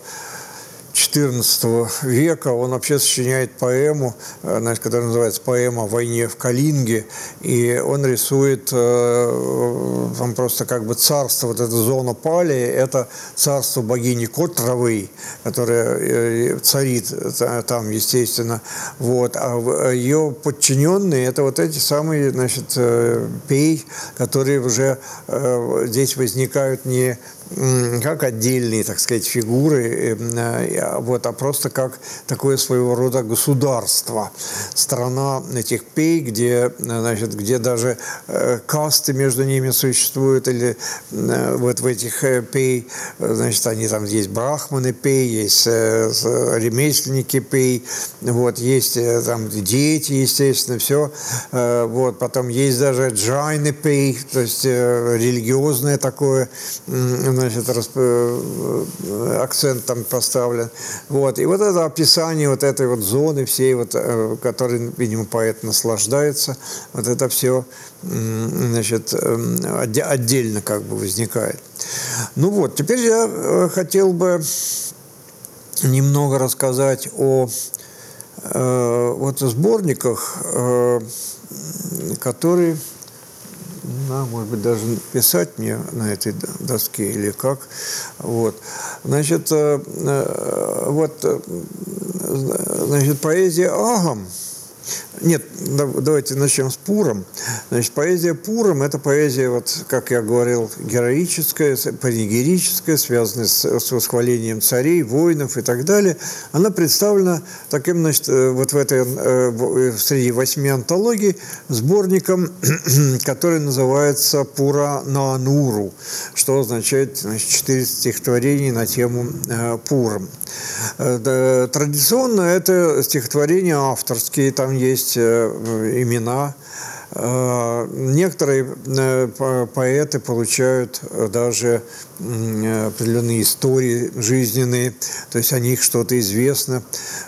[SPEAKER 2] XIV века. Он вообще сочиняет поэму, э, значит, которая называется «Поэма о войне в Калинге». И он рисует э, там просто как бы царство, вот эта зона Палии, это царство богини Котровой, которая э, царит там, естественно. Вот. А ее подчиненные – это вот эти самые, значит, пей, которые уже здесь возникают не как отдельные, так сказать, фигуры, э, вот, а просто как такое своего рода государство. Страна этих пей, где, значит, где даже э, касты между ними существуют, или э, вот в этих пей, значит, они там есть брахманы пей, есть ремесленники пей, вот, есть там дети, естественно, все. Вот, потом есть даже джайны пей, то есть религиозное такое значит, расп... Э, акцент там поставлен. Вот. И вот это описание вот этой вот зоны всей, вот, э, которой, видимо, поэт наслаждается, вот это все значит, э, отдельно как бы возникает. Ну вот, теперь я хотел бы немного рассказать о вот сборниках, которые да, может быть, даже писать мне на этой доске или как. Вот. Значит, э, э, вот, э, значит, поэзия Агам – нет, давайте начнем с Пуром. Значит, поэзия Пуром – это поэзия, вот, как я говорил, героическая, панигерическая, связанная с, с восхвалением царей, воинов и так далее. Она представлена таким, значит, э, вот в этой, э, э, среди восьми антологий, сборником, который называется «Пура на Ануру», что означает, значит, четыре стихотворений на тему Пуром. Традиционно это стихотворения авторские, там есть э, имена. Э, некоторые э, поэты получают даже определенные истории жизненные, то есть о них что-то известно.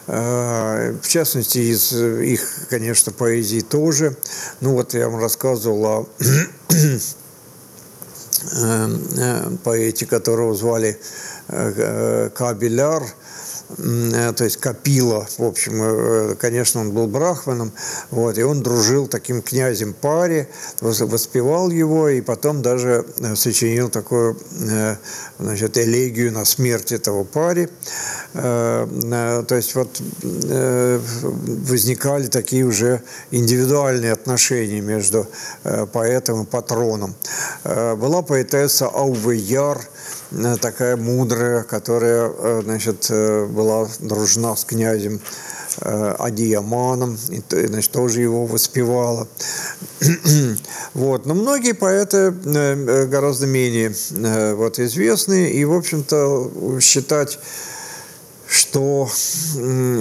[SPEAKER 2] В частности, из их, конечно, поэзии тоже. Ну вот я вам рассказывал о поэте, которого звали Кабеляр – то есть Капила, в общем, э, конечно, он был брахманом, вот, и он дружил таким князем Пари, воспевал его, и потом даже э, сочинил такую, значит, элегию на смерть этого Пари. То есть вот возникали такие уже индивидуальные отношения между поэтом и патроном. Была поэтесса Ауве Яр, Э, такая мудрая, которая, э, значит, э, была дружна с князем Адиаманом, и, значит, тоже его воспевала. вот. Но многие поэты гораздо менее вот, известны, и, в общем-то, считать что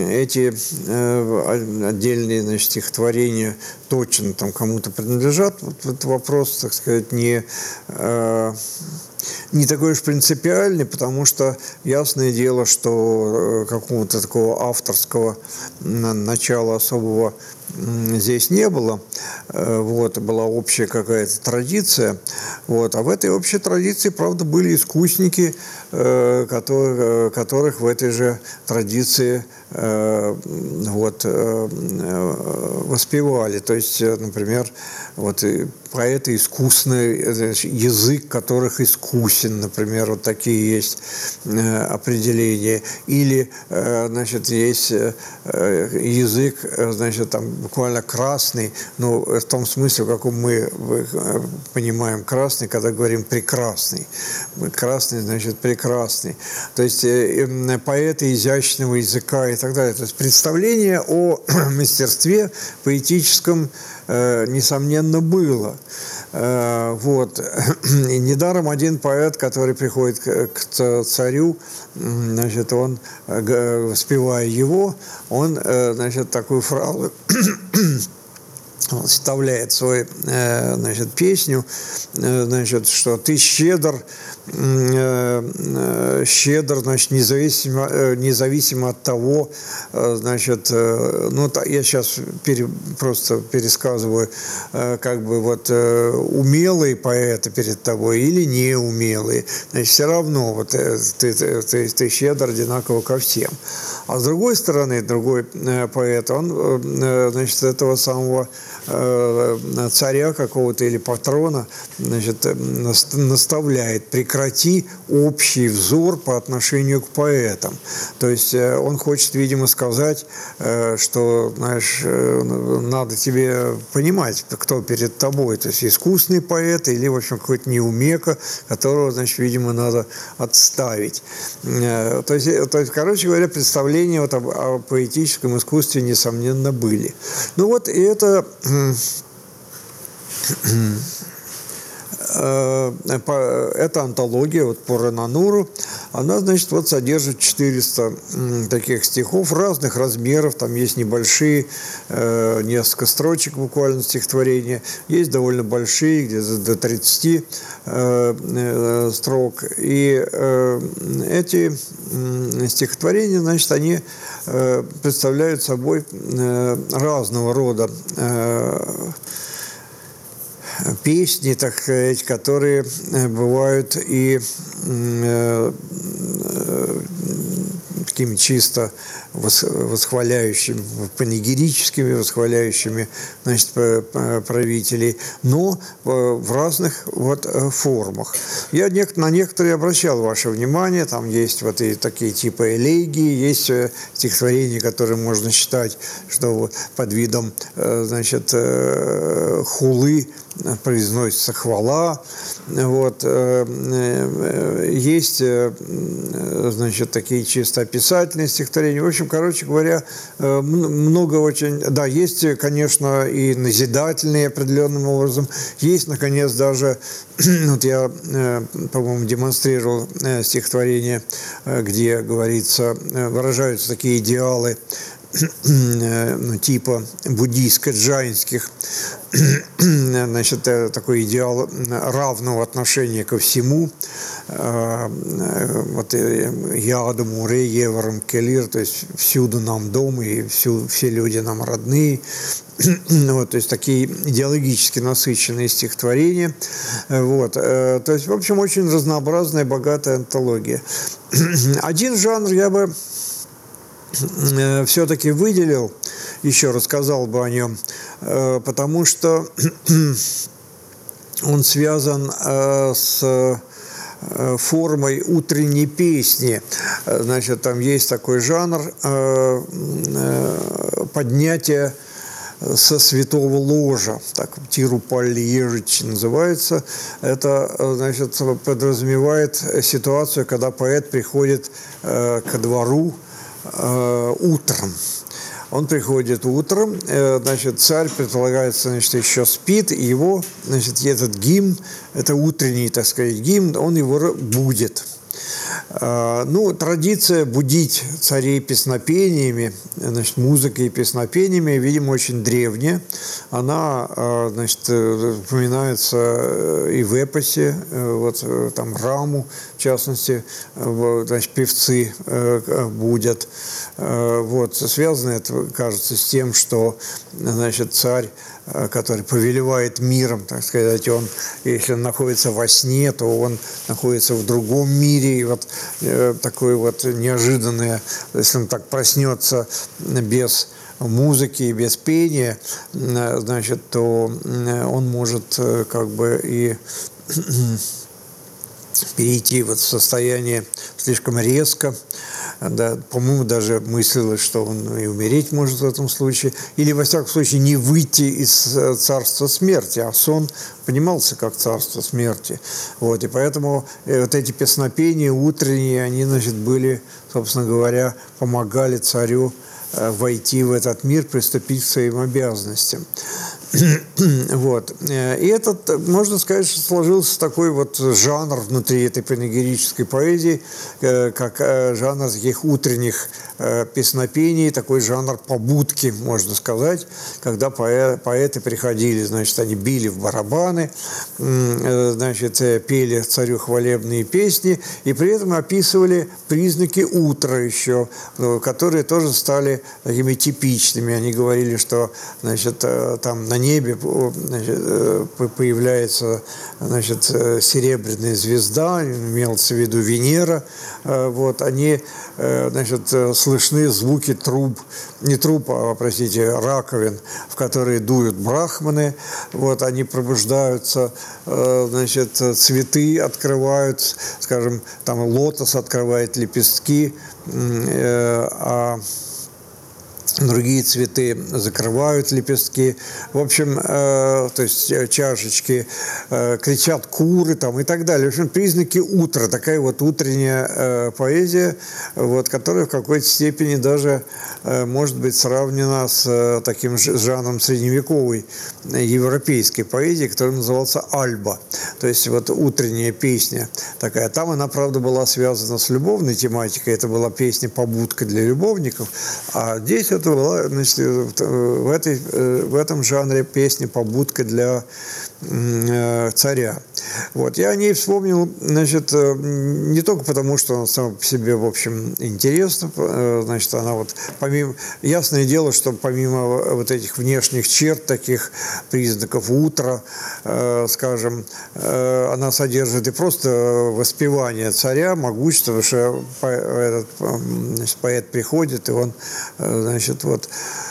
[SPEAKER 2] эти э, отдельные значит, стихотворения точно там кому-то принадлежат, вот этот вопрос, так сказать, не э, не такой уж принципиальный, потому что ясное дело, что э, какого-то такого авторского начала особого здесь не было. Э, вот, была общая какая-то традиция. Вот, а в этой общей традиции, правда, были искусники, э, которые, которых в этой же традиции вот, воспевали. То есть, например, вот поэты искусные, язык которых искусен, например, вот такие есть э, определения. Или, э, значит, есть э, язык, значит, там буквально красный, ну, в том смысле, в каком мы понимаем красный, когда говорим прекрасный. Красный, значит, прекрасный. То есть поэты изящного языка и так далее. То есть представление о мастерстве поэтическом Э, несомненно, было. Э, вот. И недаром один поэт, который приходит к царю, значит, он, э, воспевая его, он, значит, такую фразу вставляет свою значит, песню, значит, что ты щедр Э, э, щедр, значит, независимо, э, независимо от того, значит, ну, я сейчас пере, просто пересказываю, как бы вот умелые поэты перед тобой или неумелые, значит, все равно вот ты, ты, ты щедр одинаково ко всем. А с другой стороны, другой поэт, он, значит, этого самого царя какого-то или патрона, значит, наставляет, прекрати общий взор по отношению к поэтам. То есть э, он хочет, видимо, сказать, э, что, знаешь, э, надо тебе понимать, кто перед тобой. То есть искусный поэт или, в общем, какой-то неумека, которого, значит, видимо, надо отставить. То есть, то есть короче говоря, представления вот о, о поэтическом искусстве, несомненно, были. Ну вот, и это Э, эта антология вот по Ренануру, она, значит, вот содержит 400 таких стихов разных размеров, там есть небольшие, э, несколько строчек буквально стихотворения, есть довольно большие, где-то до 30 э, строк, и эти стихотворения, значит, они представляют собой разного рода песни, так сказать, которые э, бывают и э, э, такими чисто восхваляющими, панигерическими, восхваляющими значит, правителей, но в разных вот формах. Я на некоторые обращал ваше внимание, там есть вот и такие типа элегии, есть стихотворения, которые можно считать, что под видом значит, хулы произносится хвала. Вот. Э, э, есть, э, значит, такие чисто описательные стихотворения. В общем, короче говоря, много очень... Да, есть, конечно, и назидательные определенным образом. Есть, наконец, даже... Вот я, по-моему, демонстрировал стихотворение, где говорится, выражаются такие идеалы типа буддийско-джайнских значит, э, такой идеал равного отношения ко всему. Э, вот э, я Адаму Ре, Еваром Келир, то есть всюду нам дом, и всю, все люди нам родные. Вот, то есть такие идеологически насыщенные стихотворения. Вот, то есть, в общем, очень разнообразная, богатая антология. Один жанр я бы все-таки выделил, еще рассказал бы о нем, Э, потому что он связан э, с э, формой утренней песни. Значит, там есть такой жанр поднятия со святого ложа, так Тирупальежич называется. Это, значит, подразумевает ситуацию, когда поэт приходит ко двору утром. Он приходит утром, э, значит, царь, предполагается, значит, еще спит, и его, значит, этот гимн, это утренний, так сказать, гимн, он его будет. А, ну, традиция будить царей песнопениями, значит, музыкой и песнопениями, видимо, очень древняя. Она, а, значит, э, упоминается э, и в эпосе, э, вот там Раму, в частности, значит, певцы будят. Вот, связано это, кажется, с тем, что, значит, царь Э, который повелевает миром, так сказать, он, если он находится во сне, то он находится в другом мире, и вот э, такое вот неожиданное, если он так проснется без музыки и без пения, э, значит, то э, он может как бы и перейти вот в состояние слишком резко, да, по-моему, даже мыслилось, что он и умереть может в этом случае, или, во всяком случае, не выйти из э, царства смерти, а сон понимался как царство смерти. Вот, и поэтому э, вот эти песнопения утренние, они, значит, были, собственно говоря, помогали царю э, войти в этот мир, приступить к своим обязанностям. вот. И этот, можно сказать, что сложился такой вот жанр внутри этой панегирической поэзии, э, как э, жанр таких утренних э, песнопений, такой жанр побудки, можно сказать, когда поэты приходили, значит, они били в барабаны, значит, пели царю хвалебные песни, и при этом описывали признаки утра еще, которые тоже стали такими типичными. Они говорили, что, значит, там на небе значит, э, появляется значит, э, серебряная звезда, имелся в виду Венера. Э, вот, они, значит, слышны звуки труб, не труб, а, простите, раковин, в которые дуют брахманы. Вот, они пробуждаются, значит, цветы открывают, скажем, там лотос открывает лепестки, а другие цветы закрывают лепестки. В общем, э, то есть э, чашечки, э, кричат куры там и так далее. В общем, признаки утра, такая вот утренняя э, поэзия, вот, которая в какой-то степени даже э, может быть сравнена с э, таким жанром средневековой европейской поэзии, которая назывался альба. То есть вот утренняя песня такая. Там она, правда, была связана с любовной тематикой. Это была песня-побудка для любовников. А здесь это была значит, в, этой, в этом жанре песня побудка для э, царя. Вот. Я о ней вспомнил, значит, э, не только потому, что она сама по себе, в общем, интересна, э, значит, она вот помимо, ясное дело, что помимо вот этих внешних черт, таких признаков утра, скажем, она содержит и просто воспевание царя, могущество, что этот поэт приходит, и он, значит, вот Э,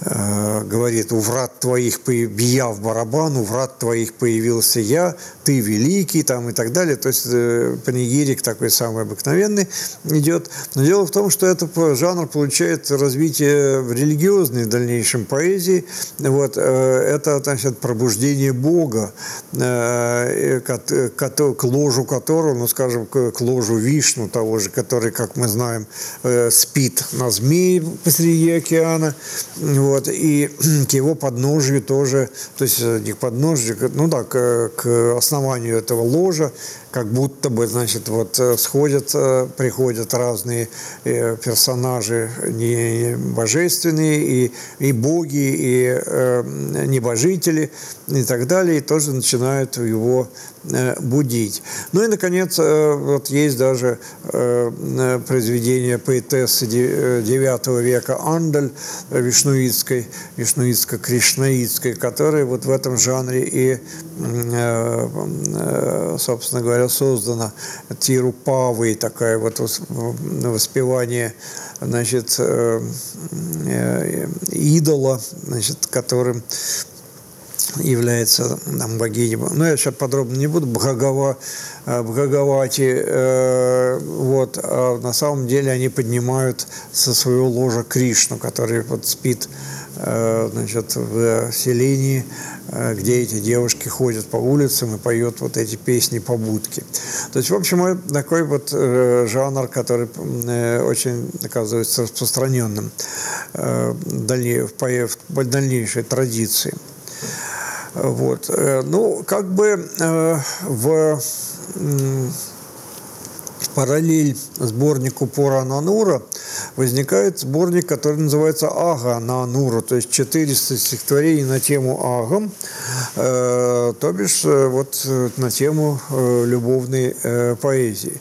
[SPEAKER 2] говорит, у врат твоих, бия в барабан, у врат твоих появился я, ты великий, там и так далее. То есть э, панигирик такой самый обыкновенный идет. Но дело в том, что этот жанр получает развитие в религиозной в дальнейшем поэзии. Вот, э, это, значит, пробуждение Бога, к, к ложу которого, ну, скажем, к ложу Вишну того же, который, как мы знаем, спит на змее посреди океана. Вот, и к его подножию тоже, то есть э, не к подножию, ну да, к, к основанию этого ложа, как будто бы, значит, вот э, сходят, э, приходят разные персонажи не божественные, и, и боги, и э, небожители, и так далее, и тоже начинают его будить. Ну и, наконец, вот есть даже произведение поэтессы IX века Андаль Вишнуитской, Вишнуитско-Кришнаитской, которая вот в этом жанре и, собственно говоря, создана Тирупавой, такая вот воспевание значит, идола, значит, которым является там, богиней. Ну, я сейчас подробно не буду. Бхагава, Бхагавати. Вот. А на самом деле они поднимают со своего ложа Кришну, который вот спит значит, в селении, э, где эти девушки ходят по улицам и поют вот эти песни-побудки. То есть, в общем, такой вот э, жанр, который очень, оказывается, распространенным в дальнейшей традиции. Вот. Э, ну, как бы э, в параллель сборнику Пора Нанура возникает сборник, который называется Ага Нанура, то есть 400 стихотворений на тему Агам, э, то бишь э, вот э, на тему э, любовной э, поэзии.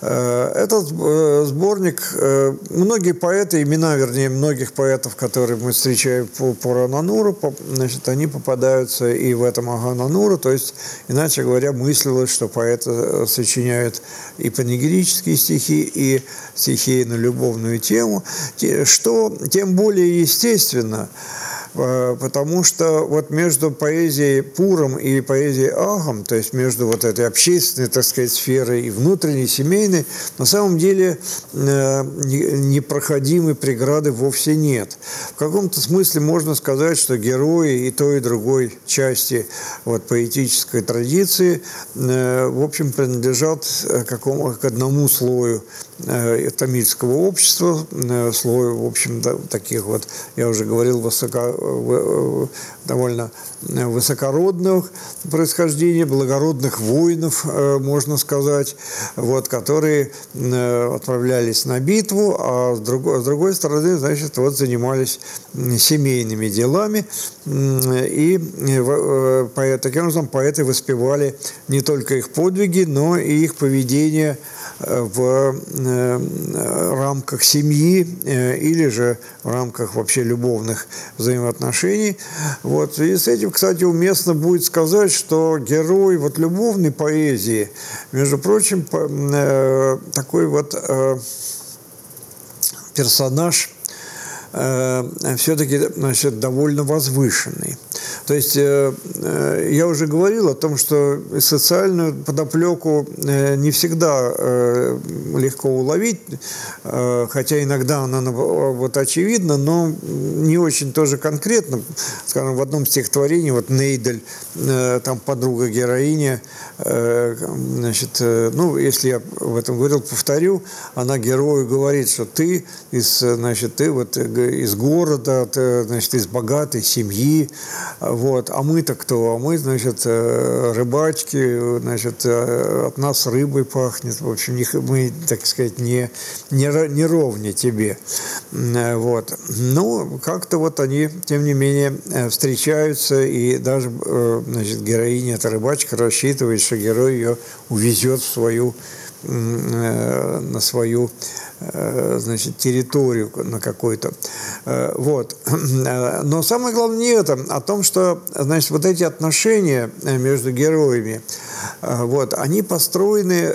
[SPEAKER 2] Э, этот э, сборник, э, многие поэты, имена, вернее, многих поэтов, которые мы встречаем по Пора Нануру, значит, они попадаются и в этом Ага Нанура, то есть, иначе говоря, мыслилось, что поэты э, сочиняют и панигерические стихи, и стихи на любовную тему, что тем более естественно, потому что вот между поэзией Пуром и поэзией Агом, то есть между вот этой общественной, так сказать, сферой и внутренней, семейной, на самом деле э, непроходимой преграды вовсе нет. В каком-то смысле можно сказать, что герои и той, и другой части вот, поэтической традиции, э, в общем, принадлежат какому, к одному слою тамильского общества, слою, в общем, таких вот, я уже говорил, высоко довольно высокородных происхождения, благородных воинов, э, можно сказать, вот, которые э, отправлялись на битву, а с другой, с другой стороны, значит, вот занимались семейными делами, и э, таким образом поэты воспевали не только их подвиги, но и их поведение в рамках семьи или же в рамках вообще любовных взаимоотношений. Вот. И с этим кстати, уместно будет сказать, что герой вот любовной поэзии, между прочим, э, такой вот э, персонаж э, все-таки значит, довольно возвышенный. То есть э, э, я уже говорил о том, что социальную подоплеку э, не всегда легко уловить, хотя иногда она вот очевидна, но не очень тоже конкретно. Скажем, в одном стихотворении вот Нейдель, там подруга героиня, значит, ну, если я в этом говорил, повторю, она герою говорит, что ты из, значит, ты вот из города, ты, значит, из богатой семьи, вот. А мы-то кто? А мы, значит, э, рыбачки, значит, э, от нас рыбой пахнет. В общем, мы, так сказать, не, не, не ровня тебе. Э, вот. Ну, как-то вот они, тем не менее, встречаются, и даже, значит, героиня, эта рыбачка, рассчитывает, что герой ее увезет в свою на свою значит, территорию на какой-то. Э, вот. Но самое главное не это, а том, что, значит, вот эти отношения между героями, э, вот, они построены,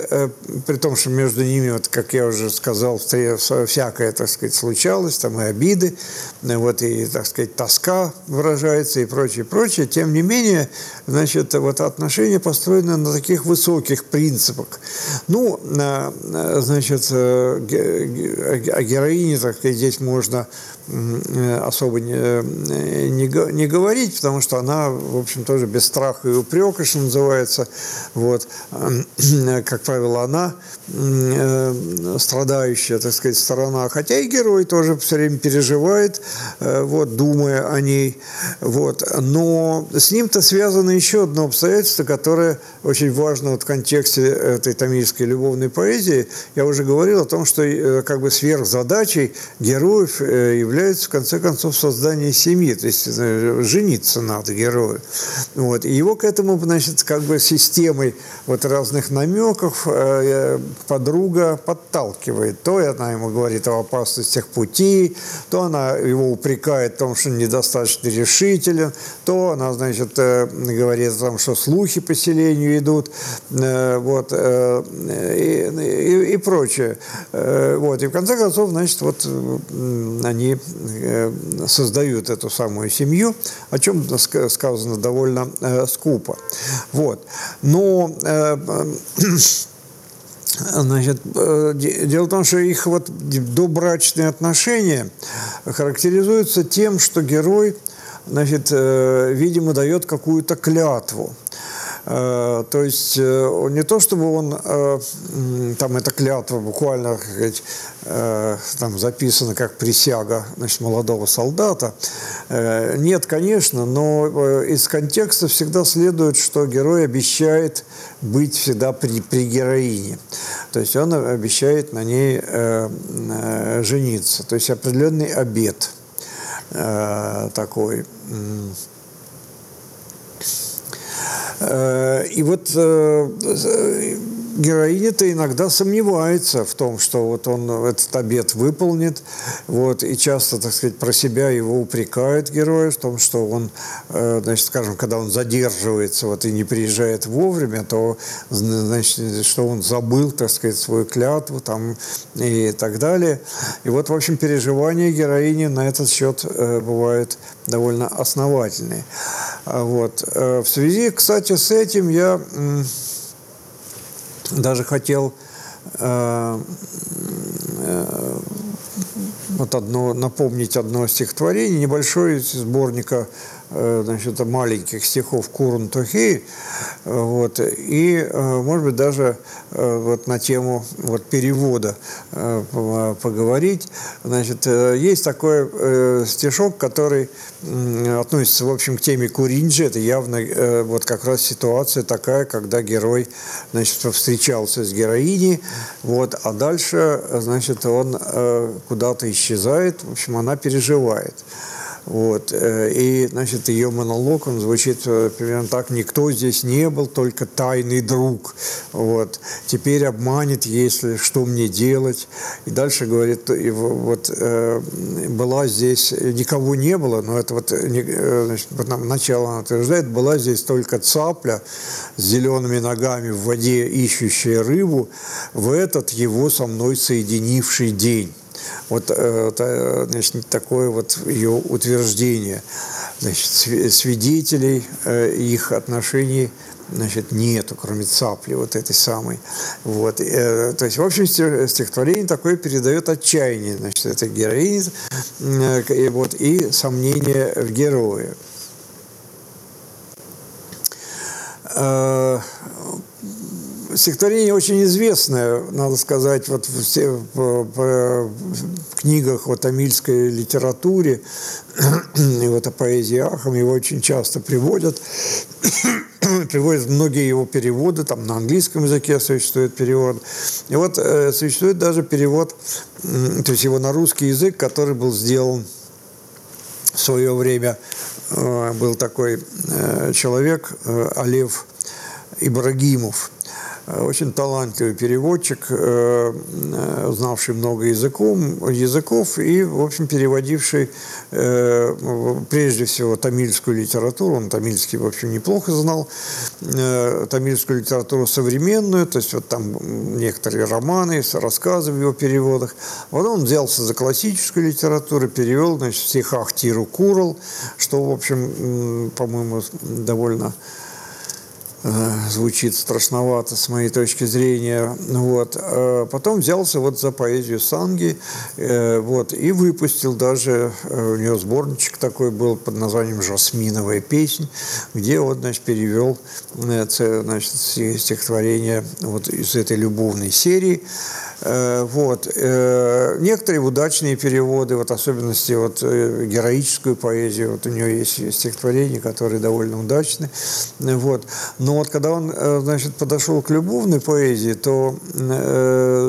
[SPEAKER 2] при том, что между ними, вот, как я уже сказал, всякое, так сказать, случалось, там и обиды, вот, и, так сказать, тоска выражается и прочее, прочее. Тем не менее, значит, вот отношения построены на таких высоких принципах. Ну, значит, о героине, так сказать, здесь можно особо не, не, не говорить, потому что она, в общем, тоже без страха и упрека, что называется. Вот. Как правило, она э, страдающая, так сказать, сторона. Хотя и герой тоже все время переживает, э, вот, думая о ней. Вот. Но с ним-то связано еще одно обстоятельство, которое очень важно вот в контексте этой тамильской любовной поэзии. Я уже говорил о том, что э, как бы сверхзадачей героев является в конце концов, создание семьи. То есть э, жениться надо герою. Вот. И его к этому, значит, как бы системой вот разных намеков э, подруга подталкивает. То она ему говорит о опасностях пути, то она его упрекает в том, что недостаточно решителен, то она, значит, э, говорит о том, что слухи по селению идут, вот, и, и, и прочее. Вот. И в конце концов, значит, вот они Э, создают эту самую семью, о чем сказано довольно э, скупо. Вот. Но э, Значит, дело в том, что их вот добрачные отношения характеризуются тем, что герой, значит, видимо, дает какую-то клятву. Э, то есть э, не то, чтобы он, э, там эта клятва буквально, как сказать, там записана как присяга значит, молодого солдата. Нет, конечно, но из контекста всегда следует, что герой обещает быть всегда при, при героине. То есть он обещает на ней жениться. То есть определенный обет такой. Э, и вот э, героиня-то иногда сомневается в том, что вот он этот обед выполнит, вот, и часто, так сказать, про себя его упрекают героя в том, что он, э, значит, скажем, когда он задерживается вот, и не приезжает вовремя, то, значит, что он забыл, так сказать, свою клятву там и так далее. И вот, в общем, переживания героини на этот счет э, бывают довольно основательные. А вот. Э, в связи, кстати, с этим я даже хотел э, э, вот одно, напомнить одно стихотворение, небольшое сборника Э, значит, маленьких стихов Курун Тухей, вот, и, э, может быть, даже э, вот на тему вот, перевода поговорить. Значит, есть такой стишок, который относится, в общем, к теме Куринджи. Это явно вот как раз ситуация такая, когда герой, значит, встречался с героиней, вот, а дальше, значит, он куда-то исчезает, в общем, она переживает. Вот. Э, и, значит, ее монолог, он звучит э, примерно так. «Никто здесь не был, только тайный друг. Вот. Теперь обманет, если что мне делать». И дальше говорит, вот э, была здесь, никого не было, но это вот, значит, начало она утверждает, была здесь только цапля с зелеными ногами в воде, ищущая рыбу, в этот его со мной соединивший день. Вот э, значит, такое вот ее утверждение. Значит, свидетелей э, их отношений значит, нету, кроме цапли вот этой самой. Вот. Э, то есть, в общем, стихотворение такое передает отчаяние значит, этой героини и, вот, и сомнение в герое стихотворение очень известное, надо сказать, вот все, в, в, в книгах о тамильской литературе и вот о поэзии Ахам его очень часто приводят. приводят многие его переводы, там на английском языке существует перевод. И вот э, существует даже перевод, э, то есть его на русский язык, который был сделан в свое время. Э, был такой э, человек, э, Олев Ибрагимов, Э, очень талантливый переводчик, э, э, знавший много языков, языков и, в общем, переводивший прежде всего тамильскую литературу. Он тамильский, в общем, неплохо знал. Тамильскую литературу современную, то есть вот там некоторые романы, рассказы в его переводах. Потом он взялся за классическую литературу, перевел, значит, в стихах Тиру Курал, что, в общем, по-моему, довольно Э, звучит страшновато с моей точки зрения. Вот. А потом взялся вот за поэзию Санги э, вот, и выпустил даже, э, у него сборничек такой был под названием «Жасминовая песнь», где вот, значит, перевел значит, стихотворение вот из этой любовной серии. Э, вот. Э, некоторые удачные переводы, вот особенности вот э, героическую поэзию, вот у него есть стихотворения, которые довольно удачны. Вот. Но вот когда он, значит, подошел к любовной поэзии, то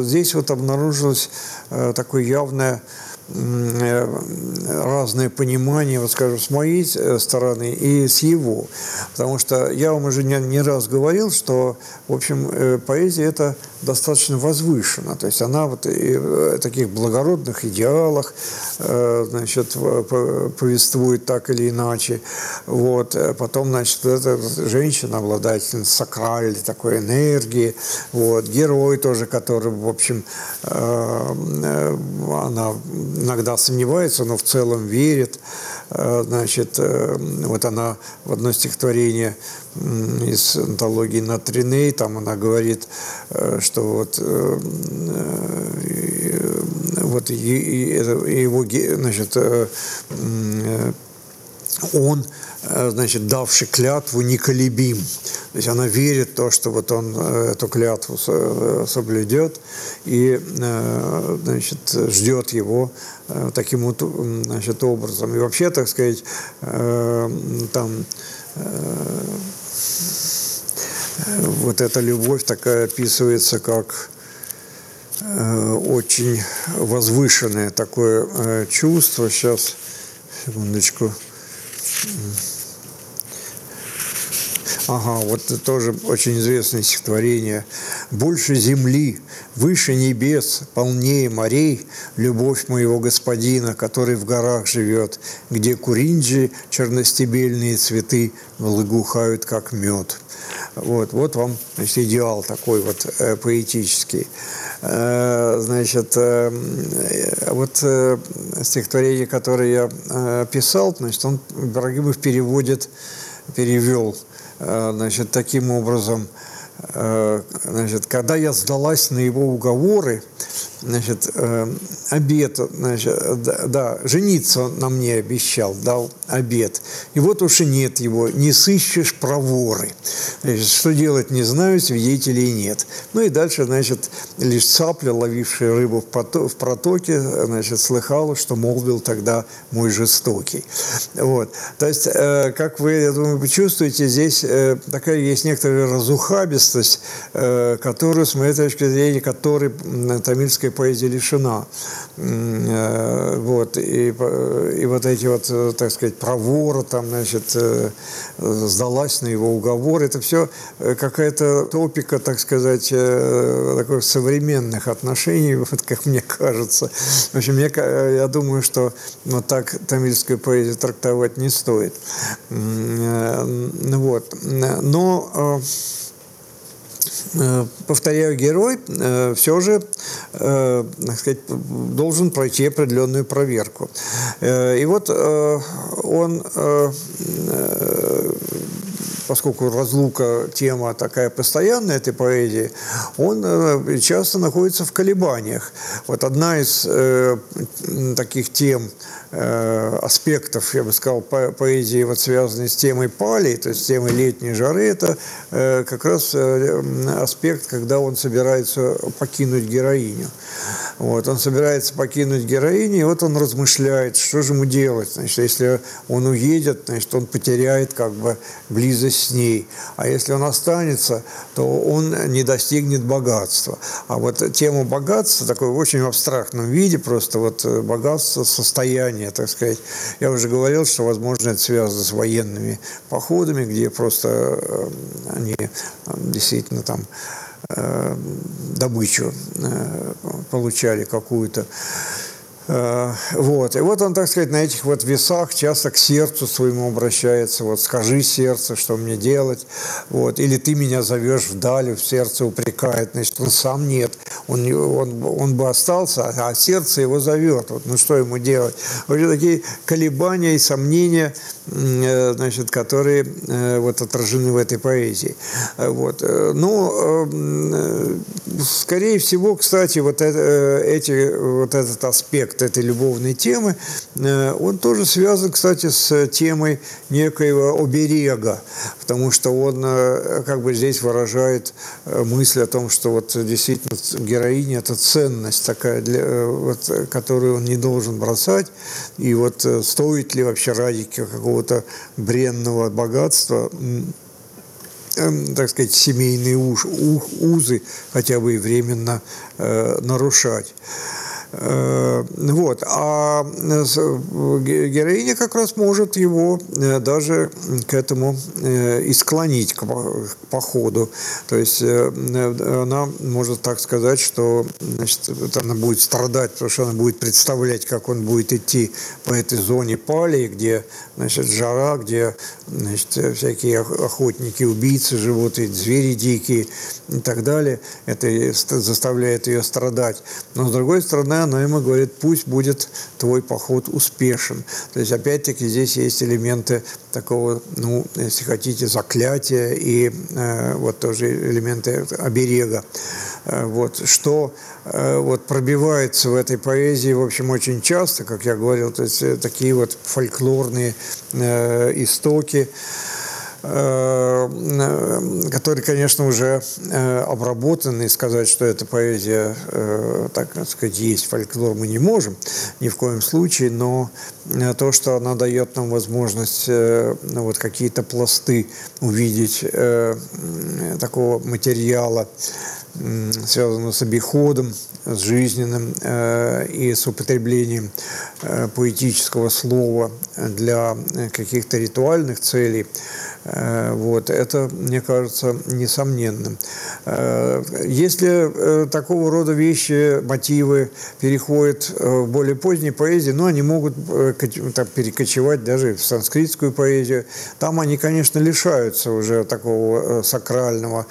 [SPEAKER 2] здесь вот обнаружилось такое явное разное понимание, вот скажем, с моей стороны и с его. Потому что я вам уже не, не раз говорил, что, в общем, поэзия – это достаточно возвышена. То есть она вот и в таких благородных идеалах э, значит, повествует так или иначе. Вот. Потом, значит, эта женщина, обладательница сакральной такой энергии. Вот. Герой тоже, который, в общем, э, э, она иногда сомневается, но в целом верит. Значит, вот она в одно стихотворение из антологии Натриней, там она говорит, э, что вот, э, э, вот его, значит, он, значит, давший клятву, неколебим. То есть она верит в то, что вот он эту клятву соблюдет и значит, ждет его таким вот значит, образом. И вообще, так сказать, там вот эта любовь такая описывается как э, очень возвышенное такое э, чувство. Сейчас, секундочку. Ага, вот тоже очень известное стихотворение. «Больше земли, выше небес, полнее морей, любовь моего господина, который в горах живет, где куринджи, черностебельные цветы, благоухают, как мед». Вот, вот вам значит, идеал такой вот э, поэтический. Э, значит, э, вот э, стихотворение, которое я писал, значит, он Брагимов переводит, перевел значит, таким образом, значит, когда я сдалась на его уговоры, значит, э, обед, значит, да, да, жениться он на мне обещал, дал обед. И вот уж и нет его, не сыщешь проворы. Значит, что делать не знаю, свидетелей нет. Ну и дальше, значит, лишь цапля, ловившая рыбу в протоке, значит, слыхала, что молвил тогда мой жестокий. Вот. То есть, э, как вы, я думаю, вы чувствуете, здесь э, такая есть некоторая разухабистость, э, которую, с моей точки зрения, которой тамильская поэзия лишена. Э, вот, и, и вот эти вот, э, так сказать, проворы, там, значит, э, сдалась на его уговор, это все какая-то топика, так сказать, таких современных отношений, вот как мне кажется. В общем, я, я думаю, что вот так тамильскую поэзию трактовать не стоит. Вот. Но Э, повторяю, герой э, все же э, так сказать, должен пройти определенную проверку. И вот он поскольку разлука тема такая постоянная этой поэзии, он часто находится в колебаниях. Вот одна из э, таких тем, э, аспектов, я бы сказал, по поэзии, вот связанной с темой пали, то есть с темой летней жары, это э, как раз э, аспект, когда он собирается покинуть героиню. Вот, он собирается покинуть героиню, и вот он размышляет, что же ему делать. Значит, если он уедет, значит, он потеряет как бы близость с ней. А если он останется, то он не достигнет богатства. А вот тема богатства, такой в очень абстрактном виде, просто вот э, богатство, состояние, так сказать. Я уже говорил, что, возможно, это связано с военными походами, где просто э, они э, действительно там Э, добычу получали какую-то. Э, вот. И вот он, так сказать, на этих вот весах часто к сердцу своему обращается. Вот скажи сердце, что мне делать. Вот. Или ты меня зовешь вдаль, в сердце упрекает. Значит, он сам нет. Он, он, он бы остался, а сердце его зовет. Вот, ну что ему делать? Вообще такие колебания и сомнения, э, значит, которые э, вот отражены в этой поэзии. Вот. Но, скорее всего, кстати, вот, эти, вот этот аспект этой любовной темы, э, он тоже связан, кстати, с темой некоего оберега, потому что он э, как бы здесь выражает э, мысль о том, что вот действительно героиня – это ценность такая, для, вот, которую он не должен бросать, и вот стоит ли вообще ради какого-то бренного богатства эм, так сказать, семейные уж, узы хотя бы и временно э, нарушать. Э, вот. А э, героиня как раз может его э, даже к этому и склонить к походу. То есть она может так сказать, что значит, она будет страдать, потому что она будет представлять, как он будет идти по этой зоне палии, где значит, жара, где значит, всякие охотники, убийцы живут, и звери дикие и так далее. Это заставляет ее страдать. Но с другой стороны, она ему говорит, пусть будет твой поход успешен. То есть, опять-таки, здесь есть элементы такого, ну, если хотите, заклятия и э, вот тоже элементы оберега. Э, вот, что э, вот пробивается в этой поэзии, в общем, очень часто, как я говорил, то есть э, такие вот фольклорные э, истоки. Который, конечно, уже обработан, и сказать, что эта поэзия, так сказать, есть фольклор, мы не можем ни в коем случае, но то, что она дает нам возможность ну, вот какие-то пласты увидеть такого материала, связанного с обиходом, с жизненным э, и с употреблением э, поэтического слова для каких-то ритуальных целей, Э, вот, это, мне кажется, несомненным. Э, если э, такого рода вещи, мотивы переходят в более поздней поэзии, но они могут так, перекочевать даже в санскритскую поэзию. Там они, конечно, лишаются уже такого сакрального.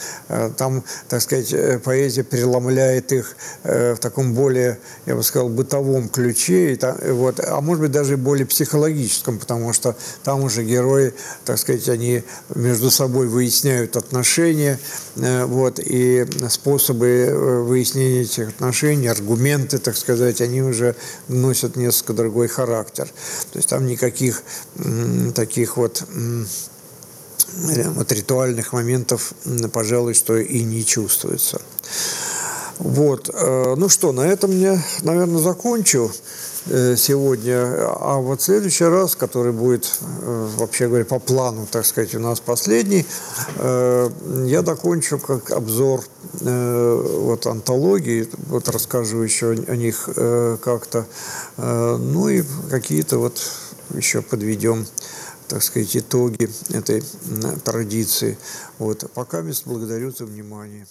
[SPEAKER 2] Там, так сказать, поэзия переломляет их в таком более, я бы сказал, бытовом ключе, и там, вот, а может быть даже более психологическом, потому что там уже герои, так сказать, они между собой выясняют отношения, э, вот, и способы э, выяснения этих отношений, аргументы, так сказать, они уже носят несколько другой характер. То есть там никаких таких вот вот ритуальных моментов, пожалуй, что и не чувствуется. Вот. Э, ну что, на этом я, наверное, закончу. Э, сегодня. А вот следующий раз, который будет, э, вообще говоря, по плану, так сказать, у нас последний, э, я докончу как обзор вот антологии, вот расскажу еще о них как-то, ну и какие-то вот еще подведем так сказать, итоги этой традиции. Вот. Пока мест благодарю за внимание.